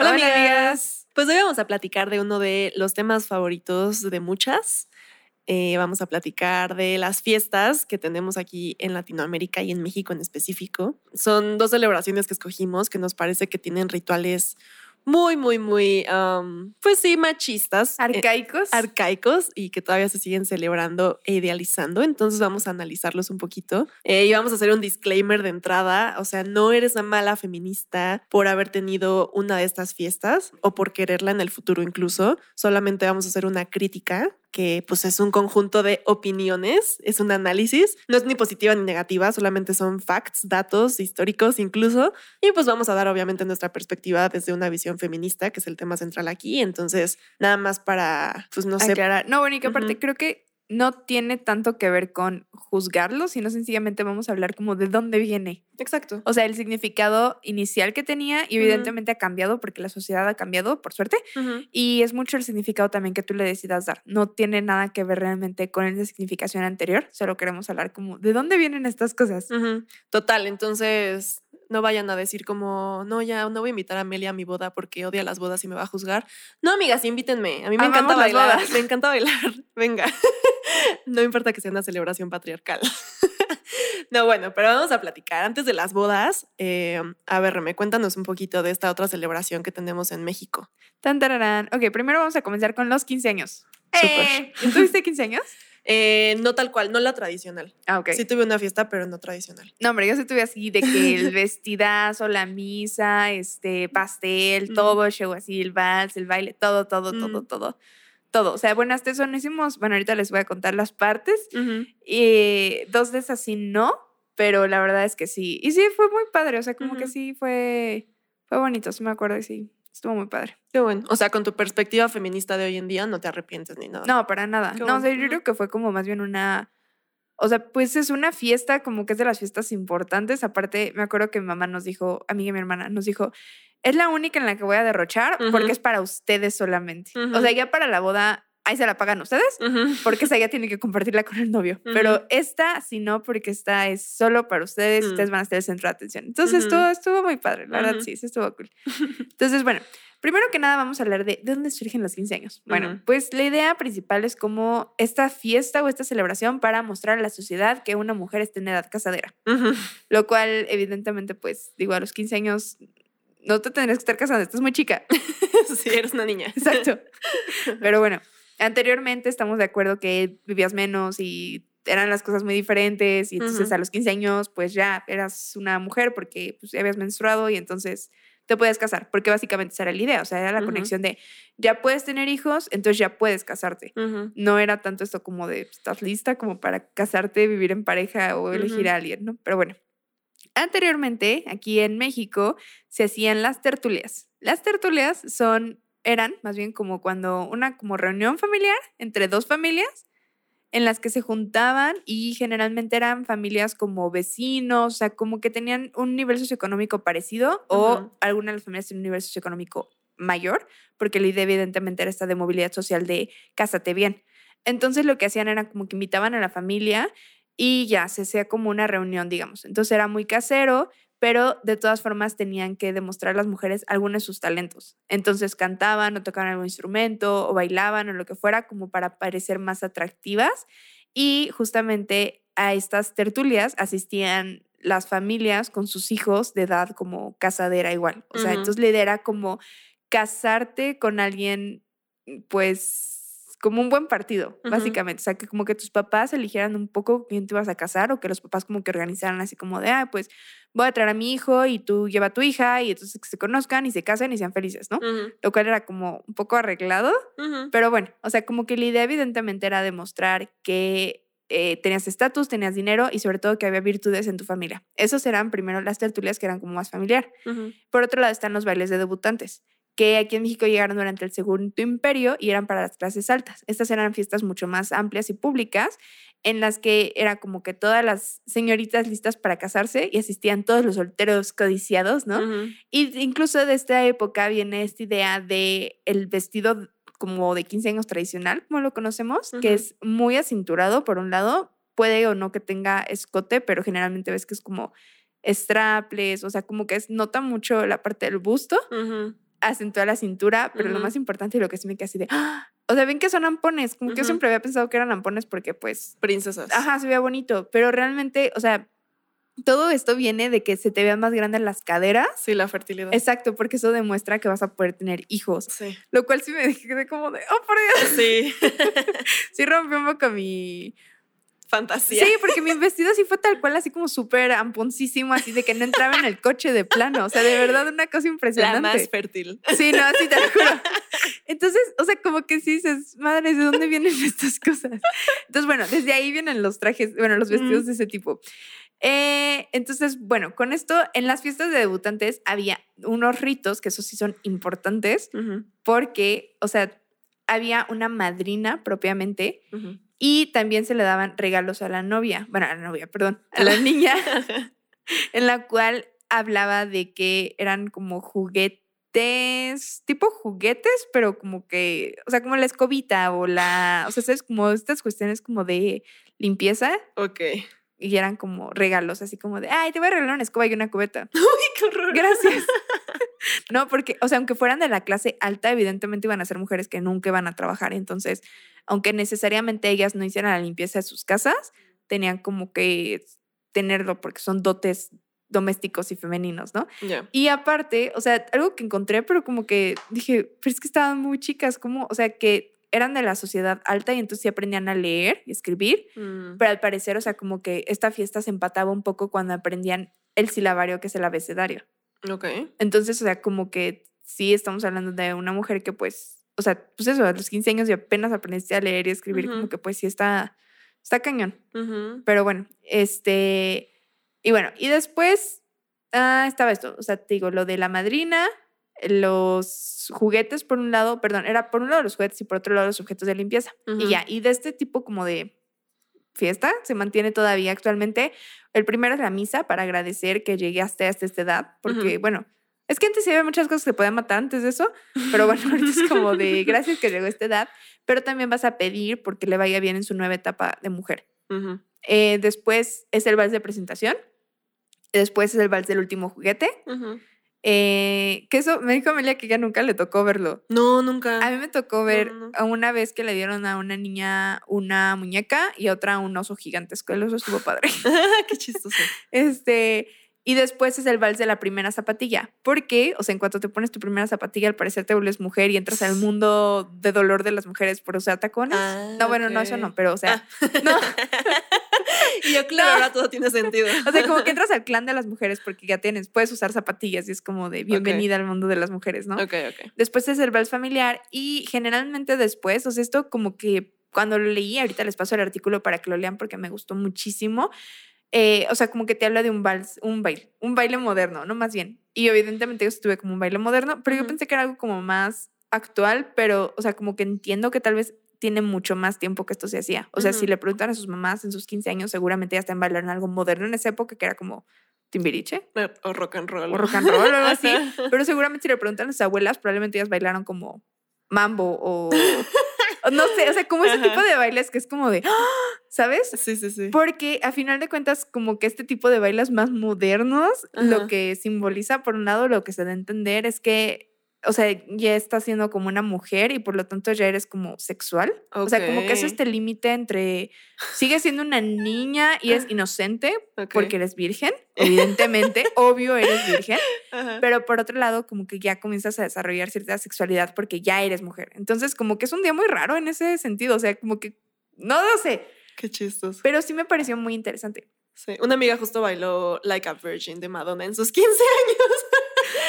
Hola, amigas. Pues hoy vamos a platicar de uno de los temas favoritos de muchas. Eh, vamos a platicar de las fiestas que tenemos aquí en Latinoamérica y en México en específico. Son dos celebraciones que escogimos que nos parece que tienen rituales muy, muy, muy, um, pues sí, machistas. eh, Arcaicos. arcaicos y que todavía se siguen celebrando e idealizando. Entonces vamos a analizarlos un poquito. Eh, y vamos a hacer un disclaimer de entrada. O sea, no eres una mala feminista por haber tenido una de estas fiestas o por quererla en el futuro incluso. Solamente vamos a hacer una crítica que pues es un conjunto de opiniones, es un análisis, no es ni positiva ni negativa, solamente son facts, datos históricos incluso, y pues vamos a dar obviamente nuestra perspectiva desde una visión feminista, que es el tema central aquí, entonces nada más para, pues no sé, aclarar. No, bueno, y que aparte creo que no tiene tanto que ver con juzgarlo, sino sencillamente vamos a hablar como de dónde viene. exacto. O sea, el significado inicial que tenía y evidentemente ha cambiado porque la sociedad ha cambiado, por suerte. Y es mucho el significado también que tú le decidas dar. No tiene nada que ver realmente con esa significación anterior. Solo queremos hablar como de dónde vienen estas cosas. Total, entonces no vayan a decir como, no, ya no voy a invitar a Amelia a mi boda porque odia las bodas y me va a juzgar. No, amigas, invítenme. A mí me Amamos encanta bailar. bodas. Me encanta bailar. Venga. No importa que sea una celebración patriarcal. No, bueno, pero vamos a platicar. Antes de las bodas, eh, a ver, me cuéntanos un poquito de esta otra celebración que tenemos en México. Tan, tararán. Ok, primero vamos a comenzar con los 15 años. Súper. ¿Tú tuviste 15 años? Eh, no tal cual, no la tradicional. Ah, ok. Sí tuve una fiesta, pero no tradicional. No, hombre, yo sí tuve así de que el vestidazo, la misa, este, pastel, Mm. todo, el show así, el vals, el baile, todo, todo, todo, Mm. todo. Todo. O sea, bueno, hasta eso no hicimos. Bueno, ahorita les voy a contar las partes. Y dos de esas sí no, pero la verdad es que sí. Y sí, fue muy padre. O sea, como que sí fue, fue bonito, sí me acuerdo sí, estuvo muy padre. Qué bueno. O sea, con tu perspectiva feminista de hoy en día, no te arrepientes ni nada. No, para nada. Qué No, o sea, bueno. yo creo que fue como más bien una. O sea, pues es una fiesta, como que es de las fiestas importantes. Aparte, me acuerdo que mi mamá nos dijo, a mí y mi hermana, nos dijo, es la única en la que voy a derrochar porque es para ustedes solamente. O Ujú. sea, ya para la boda, ahí se la pagan ustedes, porque esa ya tiene que compartirla con el novio. Pero esta, si no, porque esta es solo para ustedes, Mm. ustedes van a ser el centro de atención. Entonces, estuvo, estuvo muy padre, la verdad, sí, sí estuvo cool. Entonces, bueno, primero que nada vamos a hablar de, de dónde surgen los 15 años. Bueno, pues la idea principal es como esta fiesta o esta celebración para mostrar a la sociedad que una mujer está en edad casadera. Lo cual, evidentemente, pues, digo, a los 15 años no te tendrías que estar casando, estás muy chica. Sí, eres una niña. Exacto. Pero bueno, anteriormente estamos de acuerdo que vivías menos y eran las cosas muy diferentes y entonces a los 15 años pues ya eras una mujer porque pues ya habías menstruado y entonces te puedes casar, porque básicamente esa era la idea, o sea, era la conexión de ya puedes tener hijos, entonces ya puedes casarte. No era tanto esto como de estás lista como para casarte, vivir en pareja o elegir a alguien, ¿no? Pero bueno. Anteriormente, aquí en México, se hacían las tertulias. Las tertulias son, eran más bien como cuando una como reunión familiar entre dos familias en las que se juntaban y generalmente eran familias como vecinos, o sea, como que tenían un nivel socioeconómico parecido o Ujú. algunas de las familias tenían un nivel socioeconómico mayor, porque la idea evidentemente era esta de movilidad social de cásate bien. Entonces lo que hacían era como que invitaban a la familia y ya se hacía como una reunión, digamos. Entonces era muy casero, pero de todas formas tenían que demostrar las mujeres algunos de sus talentos. Entonces cantaban o tocaban algún instrumento o bailaban o lo que fuera como para parecer más atractivas. Y justamente a estas tertulias asistían las familias con sus hijos de edad como casadera igual. O sea, Ujú. entonces la idea era como casarte con alguien, pues como un buen partido, básicamente. O sea, que como que tus papás eligieran un poco quién te ibas a casar o que los papás como que organizaran así como de, ah, pues voy a traer a mi hijo y tú lleva a tu hija y entonces que se conozcan y se casen y sean felices, ¿no? Lo cual era como un poco arreglado, pero bueno, o sea, como que la idea evidentemente era demostrar que eh, tenías estatus, tenías dinero y sobre todo que había virtudes en tu familia. Esos eran primero las tertulias que eran como más familiar. Por otro lado están los bailes de debutantes, que aquí en México llegaron durante el Segundo Imperio y eran para las clases altas. Estas eran fiestas mucho más amplias y públicas en las que era como que todas las señoritas listas para casarse y asistían todos los solteros codiciados, ¿no? Ujú. Y incluso de esta época viene esta idea de el vestido como de 15 años tradicional, como lo conocemos, que es muy acinturado por un lado, puede o no que tenga escote, pero generalmente ves que es como strapless, o sea, como que es, nota mucho la parte del busto, Ujú. Acentúa la cintura, pero lo Ujú. más importante y lo que sí me queda así de, ¡ah! o sea, ven que son ampones, como que yo siempre había pensado que eran ampones porque pues Princesas. Ajá, se veía bonito, pero realmente, o sea, todo esto viene de que se te vean más grandes las caderas. Sí, la fertilidad. Exacto, porque eso demuestra que vas a poder tener hijos. Sí. Lo cual sí me dejé como de, oh, por Dios. Sí. Sí rompió un poco mi... Fantasía. Sí, porque mi vestido sí fue tal cual, así como súper amponcísimo, así de que no entraba en el coche de plano. O sea, de verdad una cosa La impresionante. más fértil. Sí, no, sí te lo juro. Entonces, o sea, como que sí dices, madre, ¿de dónde vienen estas cosas? Entonces, bueno, desde ahí vienen los trajes, bueno, los vestidos Mm. de ese tipo. Eh, entonces, bueno, con esto, en las fiestas de debutantes había unos ritos, que esos sí son importantes, porque, o sea, había una madrina propiamente y también se le daban regalos a la novia, bueno, a la novia, perdón, a la niña, en la cual hablaba de que eran como juguetes, tipo juguetes, pero como que, o sea, como la escobita o la, o sea, sabes, como estas cuestiones como de limpieza. Ok. Y eran como regalos, así como de, ay, te voy a regalar una escoba y una cubeta. Qué horror. Gracias. no, porque, o sea, aunque fueran de la clase alta, evidentemente iban a ser mujeres que nunca iban a trabajar. Entonces, aunque necesariamente ellas no hicieran la limpieza de sus casas, tenían como que tenerlo porque son dotes domésticos y femeninos, ¿no? Y aparte, o sea, algo que encontré, pero como que dije, pero es que estaban muy chicas, como, o sea, que eran de la sociedad alta y entonces sí aprendían a leer y escribir, Mm, pero al parecer, o sea, como que esta fiesta se empataba un poco cuando aprendían el silabario, que es el abecedario. Ok. Entonces, o sea, como que sí estamos hablando de una mujer que pues, o sea, pues eso, a los 15 años y apenas aprendiste a leer y escribir, como que pues sí está, está cañón. Pero bueno, este, y bueno, y después ah, estaba esto, o sea, te digo, lo de la madrina, los juguetes por un lado, perdón, era por un lado los juguetes y por otro lado los objetos de limpieza. Y ya, y de este tipo como de fiesta se mantiene todavía actualmente. El primero es la misa para agradecer que llegaste hasta esta edad, porque bueno, es que antes había muchas cosas que podían matar antes de eso, pero bueno, ahorita es como de gracias que llegó a esta edad, pero también vas a pedir porque le vaya bien en su nueva etapa de mujer. Eh, después es el vals de presentación. Después es el vals del último juguete. Eh, que eso me dijo Amelia que ya nunca le tocó verlo. No, nunca. A mí me tocó ver no, no. a una vez que le dieron a una niña una muñeca y a otra un oso gigantesco. El oso estuvo padre. Qué chistoso. Este, y después es el vals de la primera zapatilla. Porque, o sea, en cuanto te pones tu primera zapatilla, al parecer te vuelves mujer y entras al mundo de dolor de las mujeres por usar tacones. Ah, no, bueno, no, eso no, pero o sea, no. Y yo, claro, No. ahora todo tiene sentido. O sea, como que entras al clan de las mujeres porque ya tienes, puedes usar zapatillas y es como de bienvenida al mundo de las mujeres, ¿no? Ok, ok. Después es el vals familiar y generalmente después, o sea, esto como que cuando lo leí, ahorita les paso el artículo para que lo lean porque me gustó muchísimo. eh, o sea, como que te habla de un vals, un baile, un baile moderno, ¿no? Más bien. Y evidentemente yo estuve como un baile moderno, pero yo pensé que era algo como más actual, pero, o sea, como que entiendo que tal vez tiene mucho más tiempo que esto se hacía. O sea, si le preguntan a sus mamás en sus 15 años, seguramente ya están bailando algo moderno en esa época que era como timbiriche O rock and roll. o rock and roll o algo así. Pero seguramente si le preguntan a sus abuelas, probablemente ellas bailaron como mambo o, no sé, o sea, como ese Ajá. tipo de bailes que es como de. ¿sabes? Sí, sí, sí. Porque a final de cuentas, como que este tipo de bailes más modernos, lo que simboliza, por un lado, lo que se da a entender es que, o sea, ya estás siendo como una mujer y por lo tanto ya eres como sexual. O sea, como que es este límite entre, sigues siendo una niña y es inocente Ok. porque eres virgen, evidentemente, obvio eres virgen, pero por otro lado, como que ya comienzas a desarrollar cierta sexualidad porque ya eres mujer. Entonces, como que es un día muy raro en ese sentido, o sea, como que, no lo sé, Qué chistoso. pero sí me pareció muy interesante. Sí. Una amiga justo bailó Like a Virgin de Madonna en sus 15 años.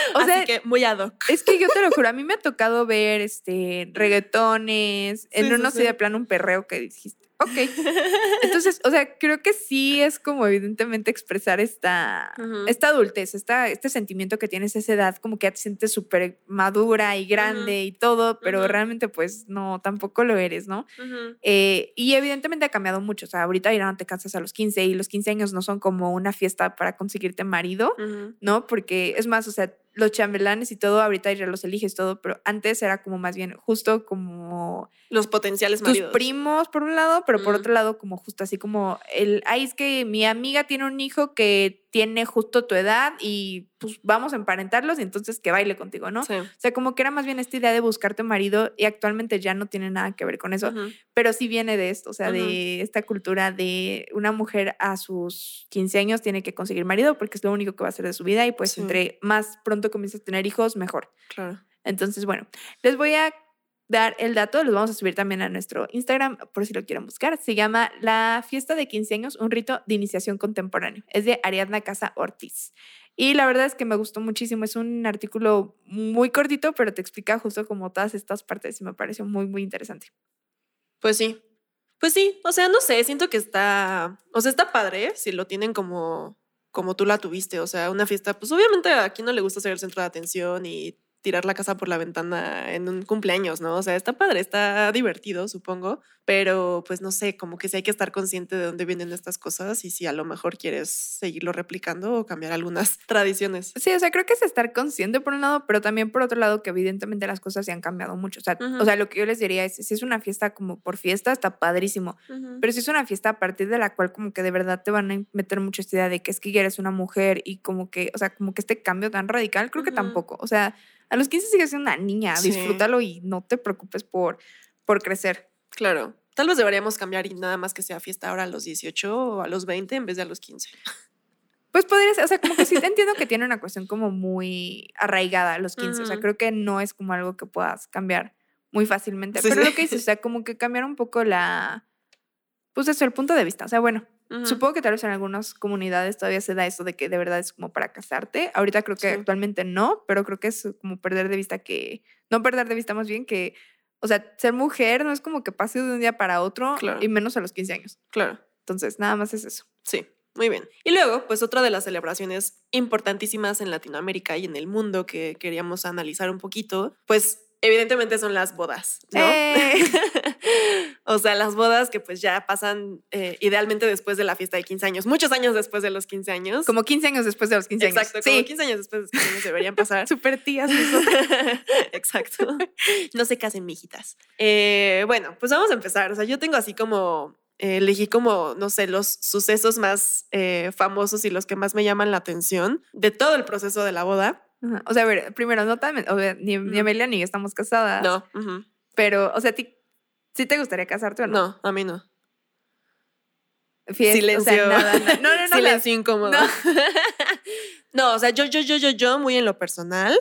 O Así sea, que muy ad hoc. Es que yo te lo juro, a mí me ha tocado ver este reggaetones, en Sí, sí, uno sí de plano un perreo que dijiste, Ok. Entonces, o sea, creo que sí es como evidentemente expresar esta, esta adultez, esta, este sentimiento que tienes a esa edad, como que ya te sientes súper madura y grande y todo, pero realmente pues no, tampoco lo eres, ¿no? Eh, y evidentemente ha cambiado mucho. O sea, ahorita ya no te casas a los 15 y los 15 años no son como una fiesta para conseguirte marido. ¿no? Porque es más, o sea, los chambelanes y todo, ahorita ya los eliges todo, pero antes era como más bien justo como Los potenciales tus maridos. primos por un lado, pero por Mm. otro lado como justo así como el, ay, es que mi amiga tiene un hijo que tiene justo tu edad y pues vamos a emparentarlos y entonces que baile contigo, ¿no? Sí. O sea, como que era más bien esta idea de buscarte marido y actualmente ya no tiene nada que ver con eso, pero sí viene de esto, o sea, de esta cultura de una mujer a sus 15 años tiene que conseguir marido porque es lo único que va a hacer de su vida y pues Sí. entre más pronto comienzas a tener hijos, mejor. Claro. Entonces, bueno, les voy a dar el dato, los vamos a subir también a nuestro Instagram por si lo quieren buscar. Se llama La fiesta de 15 años, un rito de iniciación contemporáneo. Es de Ariadna Casa Ortiz. Y la verdad es que me gustó muchísimo. Es un artículo muy cortito, pero te explica justo como todas estas partes y me pareció muy, muy interesante. Pues sí. Pues sí, o sea, no sé, siento que está, o sea, está padre si lo tienen como como tú la tuviste, o sea, una fiesta, pues obviamente a quien no le gusta ser el centro de atención y tirar la casa por la ventana en un cumpleaños, ¿no? O sea, está padre, está divertido, supongo, pero pues no sé, como que sí hay que estar consciente de dónde vienen estas cosas y si a lo mejor quieres seguirlo replicando o cambiar algunas tradiciones. Sí, o sea, creo que es estar consciente por un lado, pero también por otro lado que evidentemente las cosas se han cambiado mucho. O sea, Ujú. o sea lo que yo les diría es, si es una fiesta como por fiesta, está padrísimo. Pero si es una fiesta a partir de la cual como que de verdad te van a meter mucha esta idea de que es que eres una mujer y como que, o sea, como que este cambio tan radical, creo que tampoco. O sea, a los 15 sigues siendo una niña, Sí. disfrútalo y no te preocupes por, por crecer. Claro. Tal vez deberíamos cambiar y nada más que sea fiesta ahora a los 18 o a los 20 en vez de a los 15. Pues podría ser, o sea, como que sí te entiendo que tiene una cuestión como muy arraigada a los 15. O sea, creo que no es como algo que puedas cambiar muy fácilmente. Sí, pero sí. lo que dices, o sea, como que cambiar un poco la. Pues eso, el punto de vista. O sea, bueno. Supongo que tal vez en algunas comunidades todavía se da eso de que de verdad es como para casarte. Ahorita creo que Sí. actualmente no, pero creo que es como perder de vista que, no perder de vista más bien que, o sea, ser mujer no es como que pase de un día para otro Claro. y menos a los 15 años. Claro. Entonces, nada más es eso. Sí, muy bien. Y luego, pues otra de las celebraciones importantísimas en Latinoamérica y en el mundo que queríamos analizar un poquito, pues evidentemente son las bodas, ¿no? ¡Eh! o sea, las bodas que pues ya pasan eh, idealmente después de la fiesta de 15 años, muchos años después de los 15 años. Como 15 años después de los 15 años. Exacto, como Sí, 15 años después de los 15 años deberían pasar. súper tías. Exacto. No se casen, mijitas. Eh, bueno, pues vamos a empezar. O sea, yo tengo así como, eh, elegí como, no sé, los sucesos más eh, famosos y los que más me llaman la atención de todo el proceso de la boda. Ajá. O sea, a ver, primero, no también, o sea, ni. Amelia ni yo estamos casadas. No. Pero, o sea, ¿a ti sí te gustaría casarte o no? no, a mí no. Fiesta, Silencio. O sea, nada, nada. No, no, no. la- Silencio incómodo. no. No, o sea, yo, yo, yo, yo, yo, muy en lo personal,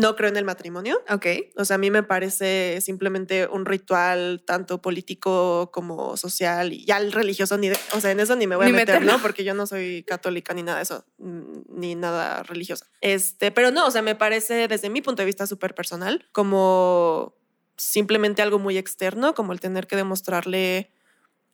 no creo en el matrimonio. Ok. O sea, a mí me parece simplemente un ritual tanto político como social y ya el religioso ni de- o sea, en eso ni me voy Ni a meter, meterlo. ¿no? Porque yo no soy católica ni nada de eso, ni nada religiosa. Este, pero no, o sea, me parece desde mi punto de vista súper personal como simplemente algo muy externo, como el tener que demostrarle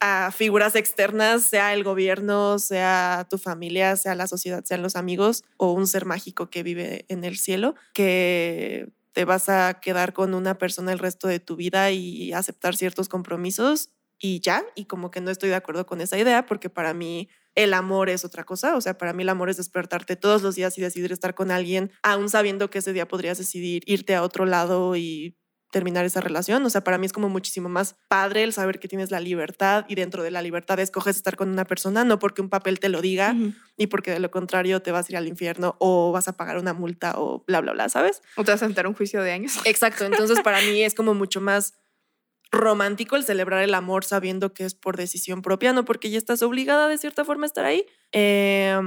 a figuras externas, sea el gobierno, sea tu familia, sea la sociedad, sean los amigos o un ser mágico que vive en el cielo, que te vas a quedar con una persona el resto de tu vida y aceptar ciertos compromisos y ya, y como que no estoy de acuerdo con esa idea porque para mí el amor es otra cosa, o sea, para mí el amor es despertarte todos los días y decidir estar con alguien, aún sabiendo que ese día podrías decidir irte a otro lado y terminar esa relación. O sea, para mí es como muchísimo más padre el saber que tienes la libertad y dentro de la libertad escoges estar con una persona, no porque un papel te lo diga Ujú. y porque de lo contrario te vas a ir al infierno o vas a pagar una multa o bla, bla, bla, ¿sabes? O te vas a sentar un juicio de años. Exacto. Entonces, para mí es como mucho más romántico el celebrar el amor sabiendo que es por decisión propia, no porque ya estás obligada de cierta forma a estar ahí. Eh,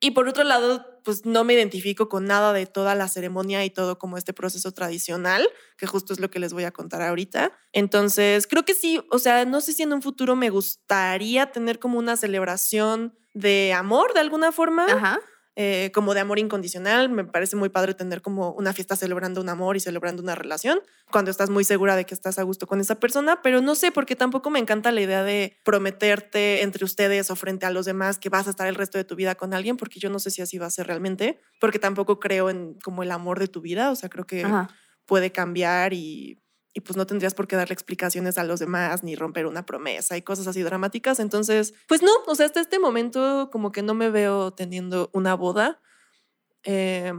y por otro lado, pues no me identifico con nada de toda la ceremonia y todo como este proceso tradicional, que justo es lo que les voy a contar ahorita. Entonces, creo que sí, o sea, no sé si en un futuro me gustaría tener como una celebración de amor de alguna forma. Ajá. Eh, como de amor incondicional. Me parece muy padre tener como una fiesta celebrando un amor y celebrando una relación cuando estás muy segura de que estás a gusto con esa persona, pero no sé, porque tampoco me encanta la idea de prometerte entre ustedes o frente a los demás que vas a estar el resto de tu vida con alguien, porque yo no sé si así va a ser realmente, porque tampoco creo en como el amor de tu vida, o sea, creo que Ajá. puede cambiar y, y pues no tendrías por qué darle explicaciones a los demás ni romper una promesa y cosas así dramáticas. Entonces, pues no, o sea, hasta este momento como que no me veo teniendo una boda. Eh,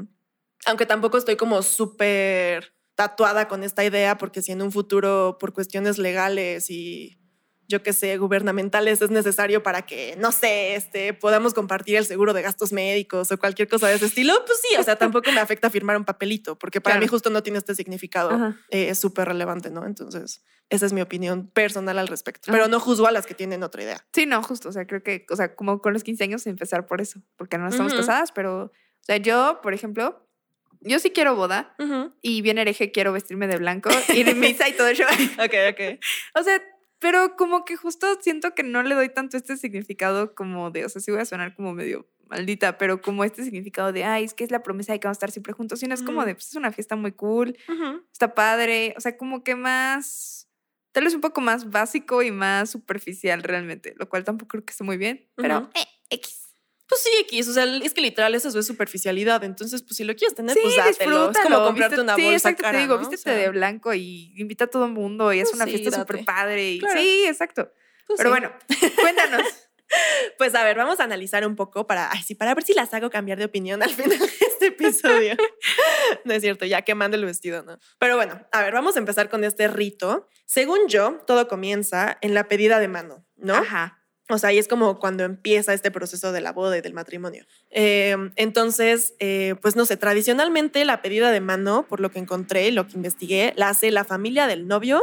aunque tampoco estoy como súper tatuada con esta idea, porque si en un futuro, por cuestiones legales y yo qué sé, gubernamentales es necesario para que, no sé, este, podamos compartir el seguro de gastos médicos o cualquier cosa de ese estilo, pues sí, o sea, tampoco me afecta firmar un papelito, porque para Claro. mí justo no tiene este significado eh, es súper relevante, ¿no? Entonces, esa es mi opinión personal al respecto. Ajá. Pero no juzgo a las que tienen otra idea. Sí, no, justo. O sea, creo que, o sea, como con los 15 años empezar por eso, porque no estamos Ujú. casadas, pero, o sea, yo, por ejemplo, yo sí quiero boda y bien hereje quiero vestirme de blanco, ir a misa y todo eso. Ok, ok. O sea, pero como que justo siento que no le doy tanto este significado como de, o sea, sí voy a sonar como medio maldita, pero como este significado de, ay, es que es la promesa de que vamos a estar siempre juntos, sino es como de, pues es una fiesta muy cool, está padre, o sea, como que más, tal vez un poco más básico y más superficial realmente, lo cual tampoco creo que esté muy bien, pero eh, X. Pues sí, X, o sea, es que literal eso es superficialidad, entonces pues si lo quieres tener, Sí, pues dátelo. Es como comprarte vístete- una sí, bolsa exacto, cara, te digo, ¿no? O vístete sea, de blanco y invita a todo el mundo y es Pues una sí, fiesta súper padre. Y, Claro. Sí, exacto. pues Pero sí. bueno, cuéntanos. Pues a ver, vamos a analizar un poco para, ay, sí, para ver si las hago cambiar de opinión al final de este episodio. no es cierto, ya quemando el vestido, ¿no? Pero bueno, a ver, vamos a empezar con este rito. Según yo, todo comienza en la pedida de mano, ¿no? Ajá. O sea, ahí es como cuando empieza este proceso de la boda y del matrimonio. Eh, entonces, eh, pues no sé, tradicionalmente la pedida de mano, por lo que encontré, lo que investigué, la hace la familia del novio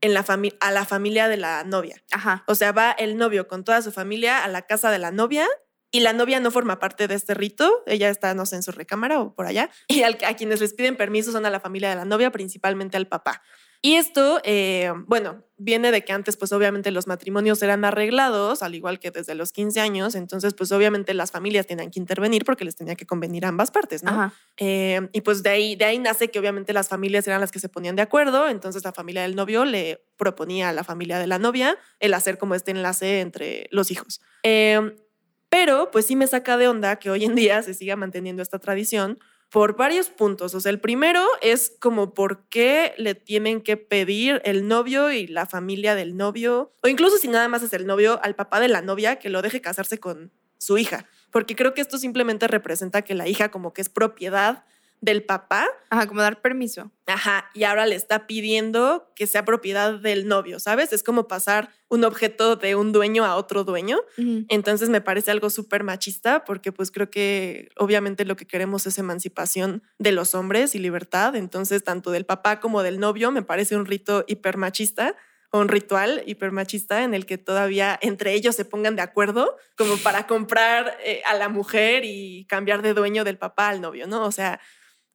en la fami- a la familia de la novia. Ajá. O sea, va el novio con toda su familia a la casa de la novia y la novia no forma parte de este rito. Ella está, no sé, en su recámara o por allá. Y al- a quienes les piden permiso son a la familia de la novia, principalmente al papá. Y esto, eh, bueno, viene de que antes, pues obviamente los matrimonios eran arreglados, al igual que desde los 15 años. Entonces, pues obviamente las familias tenían que intervenir porque les tenía que convenir a ambas partes, ¿no? Eh, y pues de ahí, de ahí nace que obviamente las familias eran las que se ponían de acuerdo, entonces la familia del novio le proponía a la familia de la novia el hacer como este enlace entre los hijos. Eh, pero pues sí me saca de onda que hoy en día se siga manteniendo esta tradición por varios puntos. O sea, el primero es como por qué le tienen que pedir el novio y la familia del novio, o incluso si nada más es el novio, al papá de la novia que lo deje casarse con su hija. Porque creo que esto simplemente representa que la hija como que es propiedad del papá, Ajá, como dar permiso. ajá, y ahora le está pidiendo que sea propiedad del novio, ¿sabes? Es como pasar un objeto de un dueño a otro dueño. Entonces me parece algo súper machista porque pues creo que obviamente lo que queremos es emancipación de los hombres y libertad. Entonces tanto del papá como del novio me parece un rito hiper machista un ritual hiper machista en el que todavía entre ellos se pongan de acuerdo como para comprar eh, a la mujer y cambiar de dueño del papá al novio, ¿no? O sea,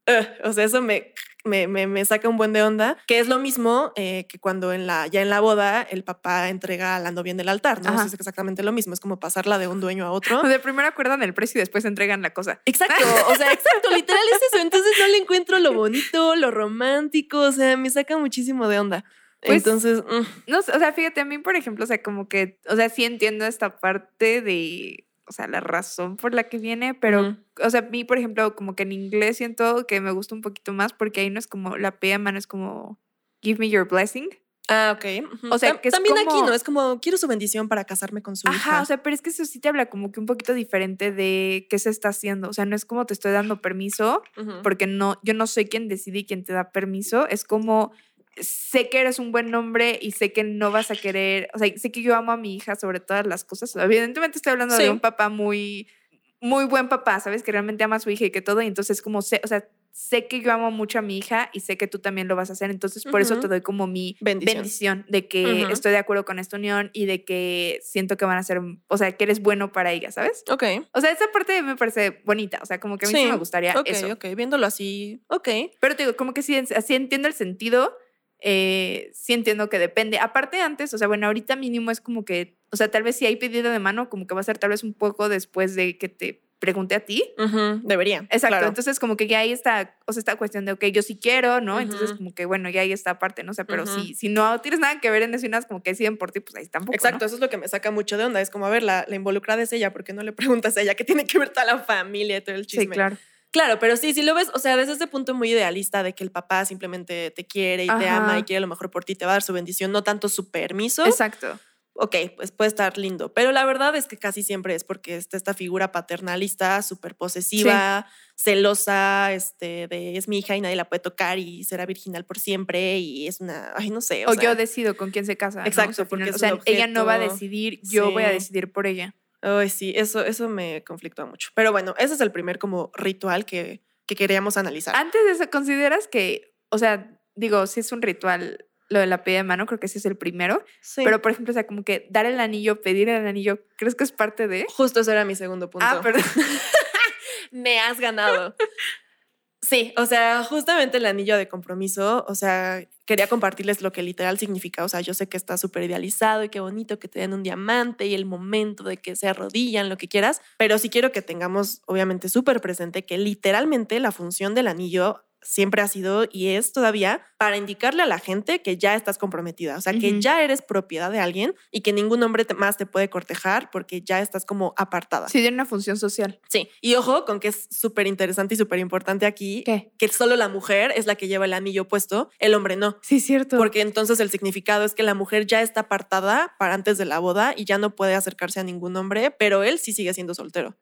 o sea, eso me, me, me, me saca un buen de onda, que es lo mismo eh, que cuando en la, ya en la boda el papá entrega a la novia en el altar, ¿no? Eso es exactamente lo mismo, es como pasarla de un dueño a otro. O sea, primero acuerdan el precio y después entregan la cosa. Exacto, o sea, exacto, literal es eso. Entonces no le encuentro lo bonito, lo romántico, o sea, me saca muchísimo de onda. Pues, Entonces, mm, No sé, o sea, fíjate, a mí, por ejemplo, o sea, como que, o sea, sí entiendo esta parte de, o sea, la razón por la que viene, pero, o sea, a mí, por ejemplo, como que en inglés siento que me gusta un poquito más porque ahí no es como, la P a mano es como, give me your blessing. ah, ok. O sea, que es también aquí, como- ¿no? Es como, quiero su bendición para casarme con su Ajá, hija. o sea, pero es que eso sí te habla como que un poquito diferente de qué se está haciendo. O sea, no es como te estoy dando permiso, porque no, yo no soy quien decide y quien te da permiso. Es como sé que eres un buen hombre y sé que no vas a querer, o sea, sé que yo amo a mi hija sobre todas las cosas. Evidentemente estoy hablando Sí. de un papá muy, muy buen papá, ¿sabes? Que realmente ama a su hija y que todo. Y entonces como sé, o sea, sé que yo amo mucho a mi hija y sé que tú también lo vas a hacer. Entonces por eso Ujú. te doy como mi Bendición. bendición de que Ujú. estoy de acuerdo con esta unión y de que siento que van a ser, o sea, que eres bueno para ella, ¿sabes? Ok. O sea, esa parte me parece bonita, o sea, como que a mí sí, Sí, me gustaría Ok, eso. ok, viéndolo así, ok. Pero te digo, como que sí, así entiendo el sentido, eh, sí entiendo que depende. Aparte antes, o sea, bueno, ahorita mínimo es como que, o sea, tal vez si hay pedido de mano, como que va a ser tal vez un poco después de que te pregunte a ti. Debería. Exacto, claro. entonces como que ya ahí está, o sea, esta cuestión de, ok, yo sí quiero, ¿no? Entonces como que, bueno, ya ahí está aparte, ¿no? O sea, pero si, si no tienes nada que ver en eso y nada, como que deciden por ti, pues ahí tampoco, ¿no? Exacto, eso es lo que me saca mucho de onda. Es como, a ver, la, la involucrada es ella, ¿por qué no le preguntas a ella qué tiene que ver toda la familia y todo el chisme? Sí, claro. Claro, pero sí, si lo ves, o sea, desde ese punto muy idealista de que el papá simplemente te quiere y te ama y quiere lo mejor por ti, te va a dar su bendición, no tanto su permiso. Exacto. ok, pues puede estar lindo. Pero la verdad es que casi siempre es porque está esta figura paternalista, súper posesiva, celosa, este, de es mi hija y nadie la puede tocar y será virginal por siempre y es una, ay, no sé. O, sea, yo decido con quién se casa. ¿no? Exacto, O sea, al porque final- es o sea, un ella no va a decidir, yo voy a decidir por ella. Ay, sí, eso, eso me conflictúa mucho. Pero bueno, ese es el primer como ritual que, que queríamos analizar. Antes de eso, ¿consideras que, o sea, digo, si es un ritual lo de la pedida de mano, creo que ese es el primero, Sí. pero por ejemplo, o sea, como que dar el anillo, pedir el anillo, ¿crees que es parte de? Justo eso era mi segundo punto. Ah, perdón. me has ganado. Sí, o sea, justamente el anillo de compromiso, o sea, quería compartirles lo que literal significa. O sea, yo sé que está súper idealizado y qué bonito que te den un diamante y el momento de que se arrodillan, lo que quieras, pero sí quiero que tengamos, obviamente, súper presente que literalmente la función del anillo siempre ha sido y es todavía para indicarle a la gente que ya estás comprometida, o sea, que ya eres propiedad de alguien y que ningún hombre te- más te puede cortejar porque ya estás como apartada. Sí, tiene una función social. Sí, y ojo con que es súper interesante y súper importante aquí ¿Qué? que solo la mujer es la que lleva el anillo puesto, el hombre no. Sí, cierto. Porque entonces el significado es que la mujer ya está apartada para antes de la boda y ya no puede acercarse a ningún hombre, pero él sí sigue siendo soltero.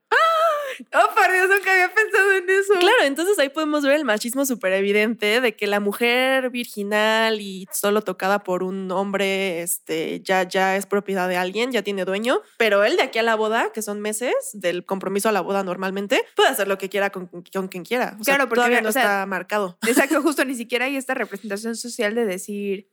Oh, por Dios, nunca había pensado en eso. Claro, entonces ahí podemos ver el machismo súper evidente de que la mujer virginal y solo tocada por un hombre este, ya, ya es propiedad de alguien, ya tiene dueño, pero él de aquí a la boda, que son meses del compromiso a la boda normalmente, puede hacer lo que quiera con, con quien quiera. O sea, Claro, porque, todavía o no sea, está marcado. Exacto, justo ni siquiera hay esta representación social de decir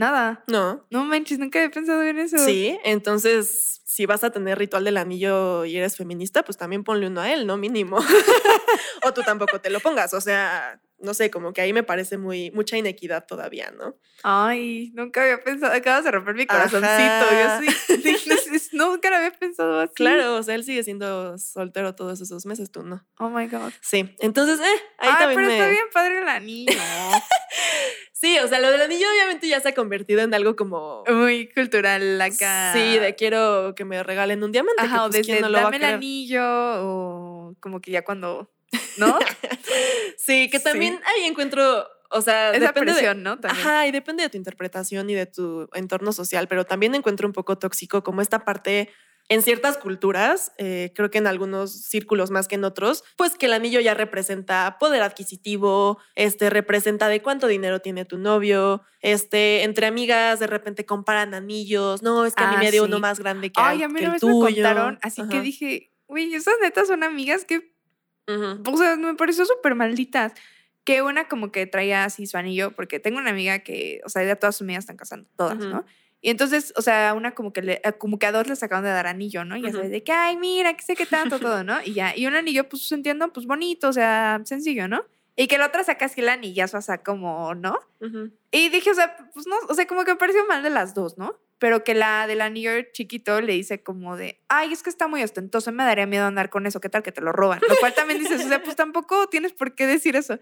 nada. No. No manches, nunca había pensado en eso. Sí, entonces si vas a tener ritual del anillo y eres feminista, pues también ponle uno a él, ¿no? Mínimo. o tú tampoco te lo pongas, o sea, no sé, como que ahí me parece muy mucha inequidad todavía, ¿no? Ay, nunca había pensado. Acabas de romper mi corazoncito. Ajá. Yo sí, dije, "Es- nunca lo había pensado así. Claro, o sea, él sigue siendo soltero todos esos meses, tú no. Oh my God. Sí, entonces, eh, ahí Ay, también pero me... está bien padre el anillo. Sí, o sea, lo del anillo obviamente ya se ha convertido en algo como... Muy cultural acá. Sí, de quiero que me regalen un diamante. Ajá, que, o pues, desde ¿quién no lo va a dame el anillo, o como que ya cuando. ¿No? Sí, que Sí. también ahí encuentro, o sea, Esa depende de, presión, ¿no? También. Ajá, y depende de tu interpretación y de tu entorno social, pero también encuentro un poco tóxico como esta parte en ciertas culturas, eh, creo que en algunos círculos más que en otros, pues que el anillo ya representa poder adquisitivo, este representa de cuánto dinero tiene tu novio, este entre amigas de repente comparan anillos, no, es que a mí Ah, me dio sí. uno más grande que, Ay, a mí que el vez me contaron, así que dije, uy, esas netas son amigas que, o sea, me pareció súper malditas. Que una como que traía así su anillo, porque tengo una amiga que, o sea, ya todas sus amigas están casando, todas. ¿no? Y entonces, o sea, una como que, le, como que a dos les acaban de dar anillo, ¿no? Y ya Ujú. sabes de que, ay, mira, que sé qué tanto, todo, ¿no? Y ya, y un anillo, pues entiendo, pues bonito, o sea, sencillo, ¿no? Y que la otra saca así el anillazo, o sea, como, ¿no? Ujú. Y dije, o sea, pues no, o sea, como que me pareció mal de las dos, ¿no? Pero que la del anillo chiquito le dice como de, ay, es que está muy ostentoso, me daría miedo andar con eso, ¿qué tal que te lo roban? Lo cual también dices, o sea, pues tampoco tienes por qué decir eso.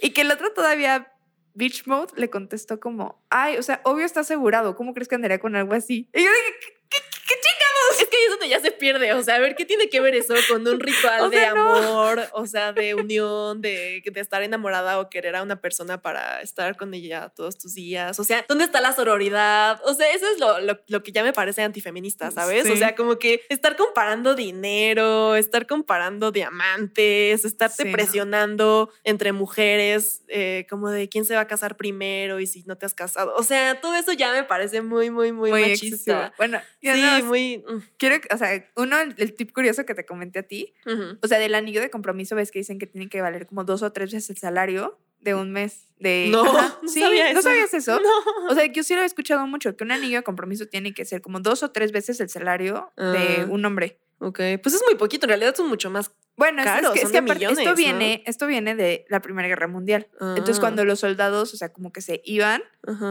Y que el otro todavía, Beach Mode, le contestó como, ay, o sea, obvio está asegurado, ¿cómo crees que andaría con algo así? Y yo dije, ¿qué, qué, qué chingados? Es que ahí es donde ya se pierde. O sea, a ver, ¿qué tiene que ver eso con un ritual O de no. amor? O sea, de unión, de, de estar enamorada o querer a una persona para estar con ella todos tus días. O sea, ¿dónde está la sororidad? O sea, eso es lo, lo, lo que ya me parece antifeminista, ¿sabes? O sea, como que estar comparando dinero, estar comparando diamantes, estarte Sí, no. presionando entre mujeres, eh, como de quién se va a casar primero y si no te has casado. O sea, todo eso ya me parece muy, muy, muy, excesivo. machista. Bueno, ya Sí, muy... mm, quiero, o sea, uno, el, el tip curioso que te comenté a ti, o sea, del anillo de compromiso, ves que dicen que tiene que valer como dos o tres veces el salario de un mes. De, No, Ajá, no sí, sabía ¿no eso. sabías eso? No. O sea, yo sí lo he escuchado mucho, que un anillo de compromiso tiene que ser como dos o tres veces el salario de Ah. un hombre. Ok, pues es muy poquito, en realidad son mucho más. Bueno, es- Caros, es que, es que aparte, esto viene, esto viene de la Primera Guerra Mundial. Entonces, Ah, cuando los soldados, o sea, como que se iban,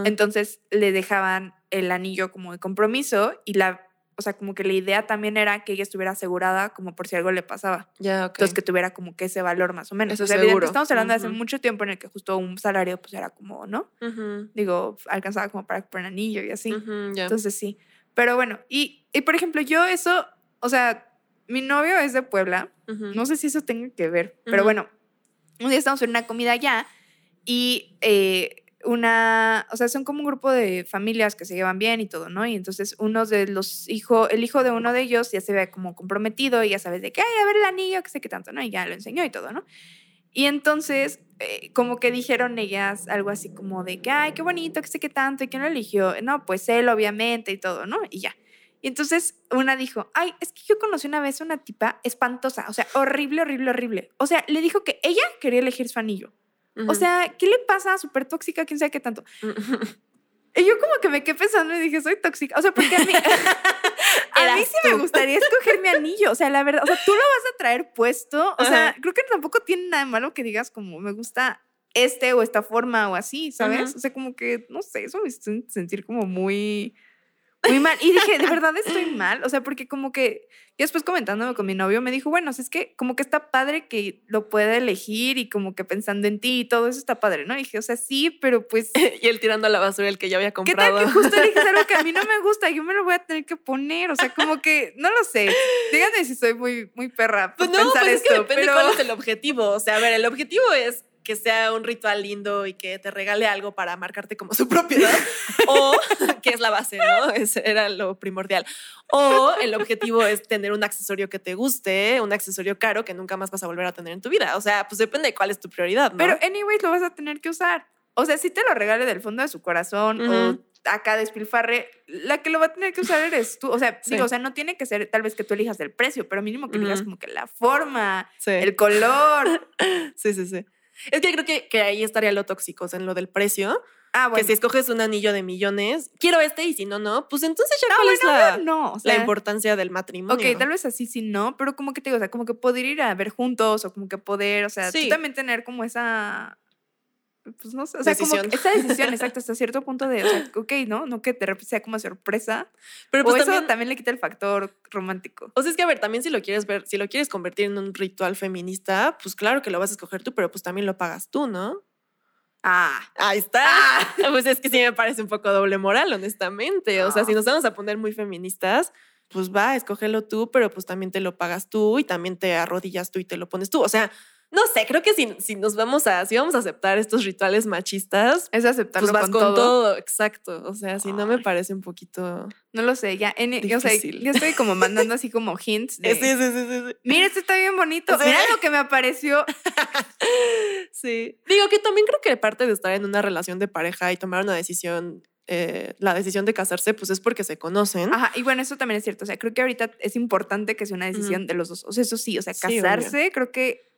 entonces le dejaban el anillo como de compromiso y la o sea, como que la idea también era que ella estuviera asegurada como por si algo le pasaba. Ya, ok. Entonces que tuviera como que ese valor más o menos. Eso o sea, seguro. estamos hablando de hace mucho tiempo en el que justo un salario pues era como, ¿no? Ujú, Digo, alcanzaba como para poner anillo y así. ujú, ya. Entonces sí. Pero bueno, y, y por ejemplo, yo eso, o sea, mi novio es de Puebla. No sé si eso tenga que ver, pero bueno, un día estamos en una comida allá y eh, una, o sea, son como un grupo de familias que se llevan bien y todo, ¿no? Y entonces uno de los hijos, el hijo de uno de ellos ya se ve como comprometido y ya sabes de que, ay, a ver el anillo, que sé qué tanto, ¿no? Y ya lo enseñó y todo, ¿no? Y entonces, eh, como que dijeron ellas algo así como de que, ay, qué bonito, que sé qué tanto, y quién lo eligió. No, pues él, obviamente, y todo, ¿no? Y ya. Y entonces una dijo, ay, es que yo conocí una vez una tipa espantosa, o sea, horrible, horrible, horrible. O sea, le dijo que ella quería elegir su anillo. O sea, ¿qué le pasa? Súper tóxica, quién sabe qué tanto. Y yo como que me quedé pensando y dije, soy tóxica. O sea, porque a mí, a mí Eras sí me gustaría escoger mi anillo. O sea, la verdad, o sea, tú lo vas a traer puesto. O sea, creo que tampoco tiene nada de malo que digas como me gusta este o esta forma o así, ¿sabes? O sea, como que, no sé, eso me hizo sentir como muy, muy mal. Y dije, ¿de verdad estoy mal? O sea, porque como que yo después comentándome con mi novio me dijo, bueno, es que como que está padre que lo pueda elegir y como que pensando en ti y todo eso está padre, ¿no? Y dije, o sea, sí, pero pues... y él tirando a la basura el que ya había ¿Qué tal comprado. que justo eliges algo que a mí no me gusta? Yo me lo voy a tener que poner. O sea, como que, no lo sé. Díganme si soy muy, muy perra por Pues no, pensar pues es que esto. depende pero... cuál es el objetivo. O sea, a ver, el objetivo es que sea un ritual lindo y que te regale algo para marcarte como su propiedad. o, que es la base, ¿no? Ese era lo primordial. O el objetivo es tener un accesorio que te guste, un accesorio caro que nunca más vas a volver a tener en tu vida. O sea, pues depende de cuál es tu prioridad, ¿no? Pero, anyways, lo vas a tener que usar. O sea, si te lo regale del fondo de su corazón o Ujú. acá despilfarre, la que lo va a tener que usar eres tú. O sea, Sí. digo, o sea, no tiene que ser tal vez que tú elijas el precio, pero mínimo que elijas Ujú. como que la forma, sí. el color. sí, sí, sí. Es que creo que, que ahí estaría lo tóxico, o sea, en lo del precio. Ah, bueno. Que si escoges un anillo de millones, quiero este y si no, no, pues entonces ya no, cuál es la, no. O la importancia del matrimonio. Ok, tal vez así sí no, pero como que te digo, o sea, como que poder ir a ver juntos o como que poder, o sea, Sí. tú también tener como esa, pues no sé, o sea, como Decisión. que esa decisión, exacto, hasta cierto punto de, o sea, ok, ¿no? No que repente sea como sorpresa, Pero o pues eso también, también le quita el factor romántico. o sea, es que a ver, también si lo quieres ver, si lo quieres convertir en un ritual feminista, pues claro que lo vas a escoger tú, pero pues también lo pagas tú, ¿no? Ah, Ahí está. Pues es que sí me parece un poco doble moral, honestamente. O sea, si nos vamos a poner muy feministas, pues va, escógelo tú, pero pues también te lo pagas tú y también te arrodillas tú y te lo pones tú. O sea, no sé, creo que si, si nos vamos a, si vamos a aceptar estos rituales machistas, es aceptarlo pues vas con, con, todo. todo. exacto. O sea, si no me parece un poquito. No lo sé, ya, en, o sea, Difícil. ya estoy como mandando así como hints de, Sí, sí, sí, sí, mira, este está bien bonito, mira lo que me apareció. Sí. Digo que también creo que parte de estar en una relación de pareja y tomar una decisión, eh, la decisión de casarse, pues es porque se conocen. Ajá, y bueno, eso también es cierto. O sea, creo que ahorita es importante que sea una decisión de los dos. O sea, eso sí, o sea, Sí, casarse, creo que.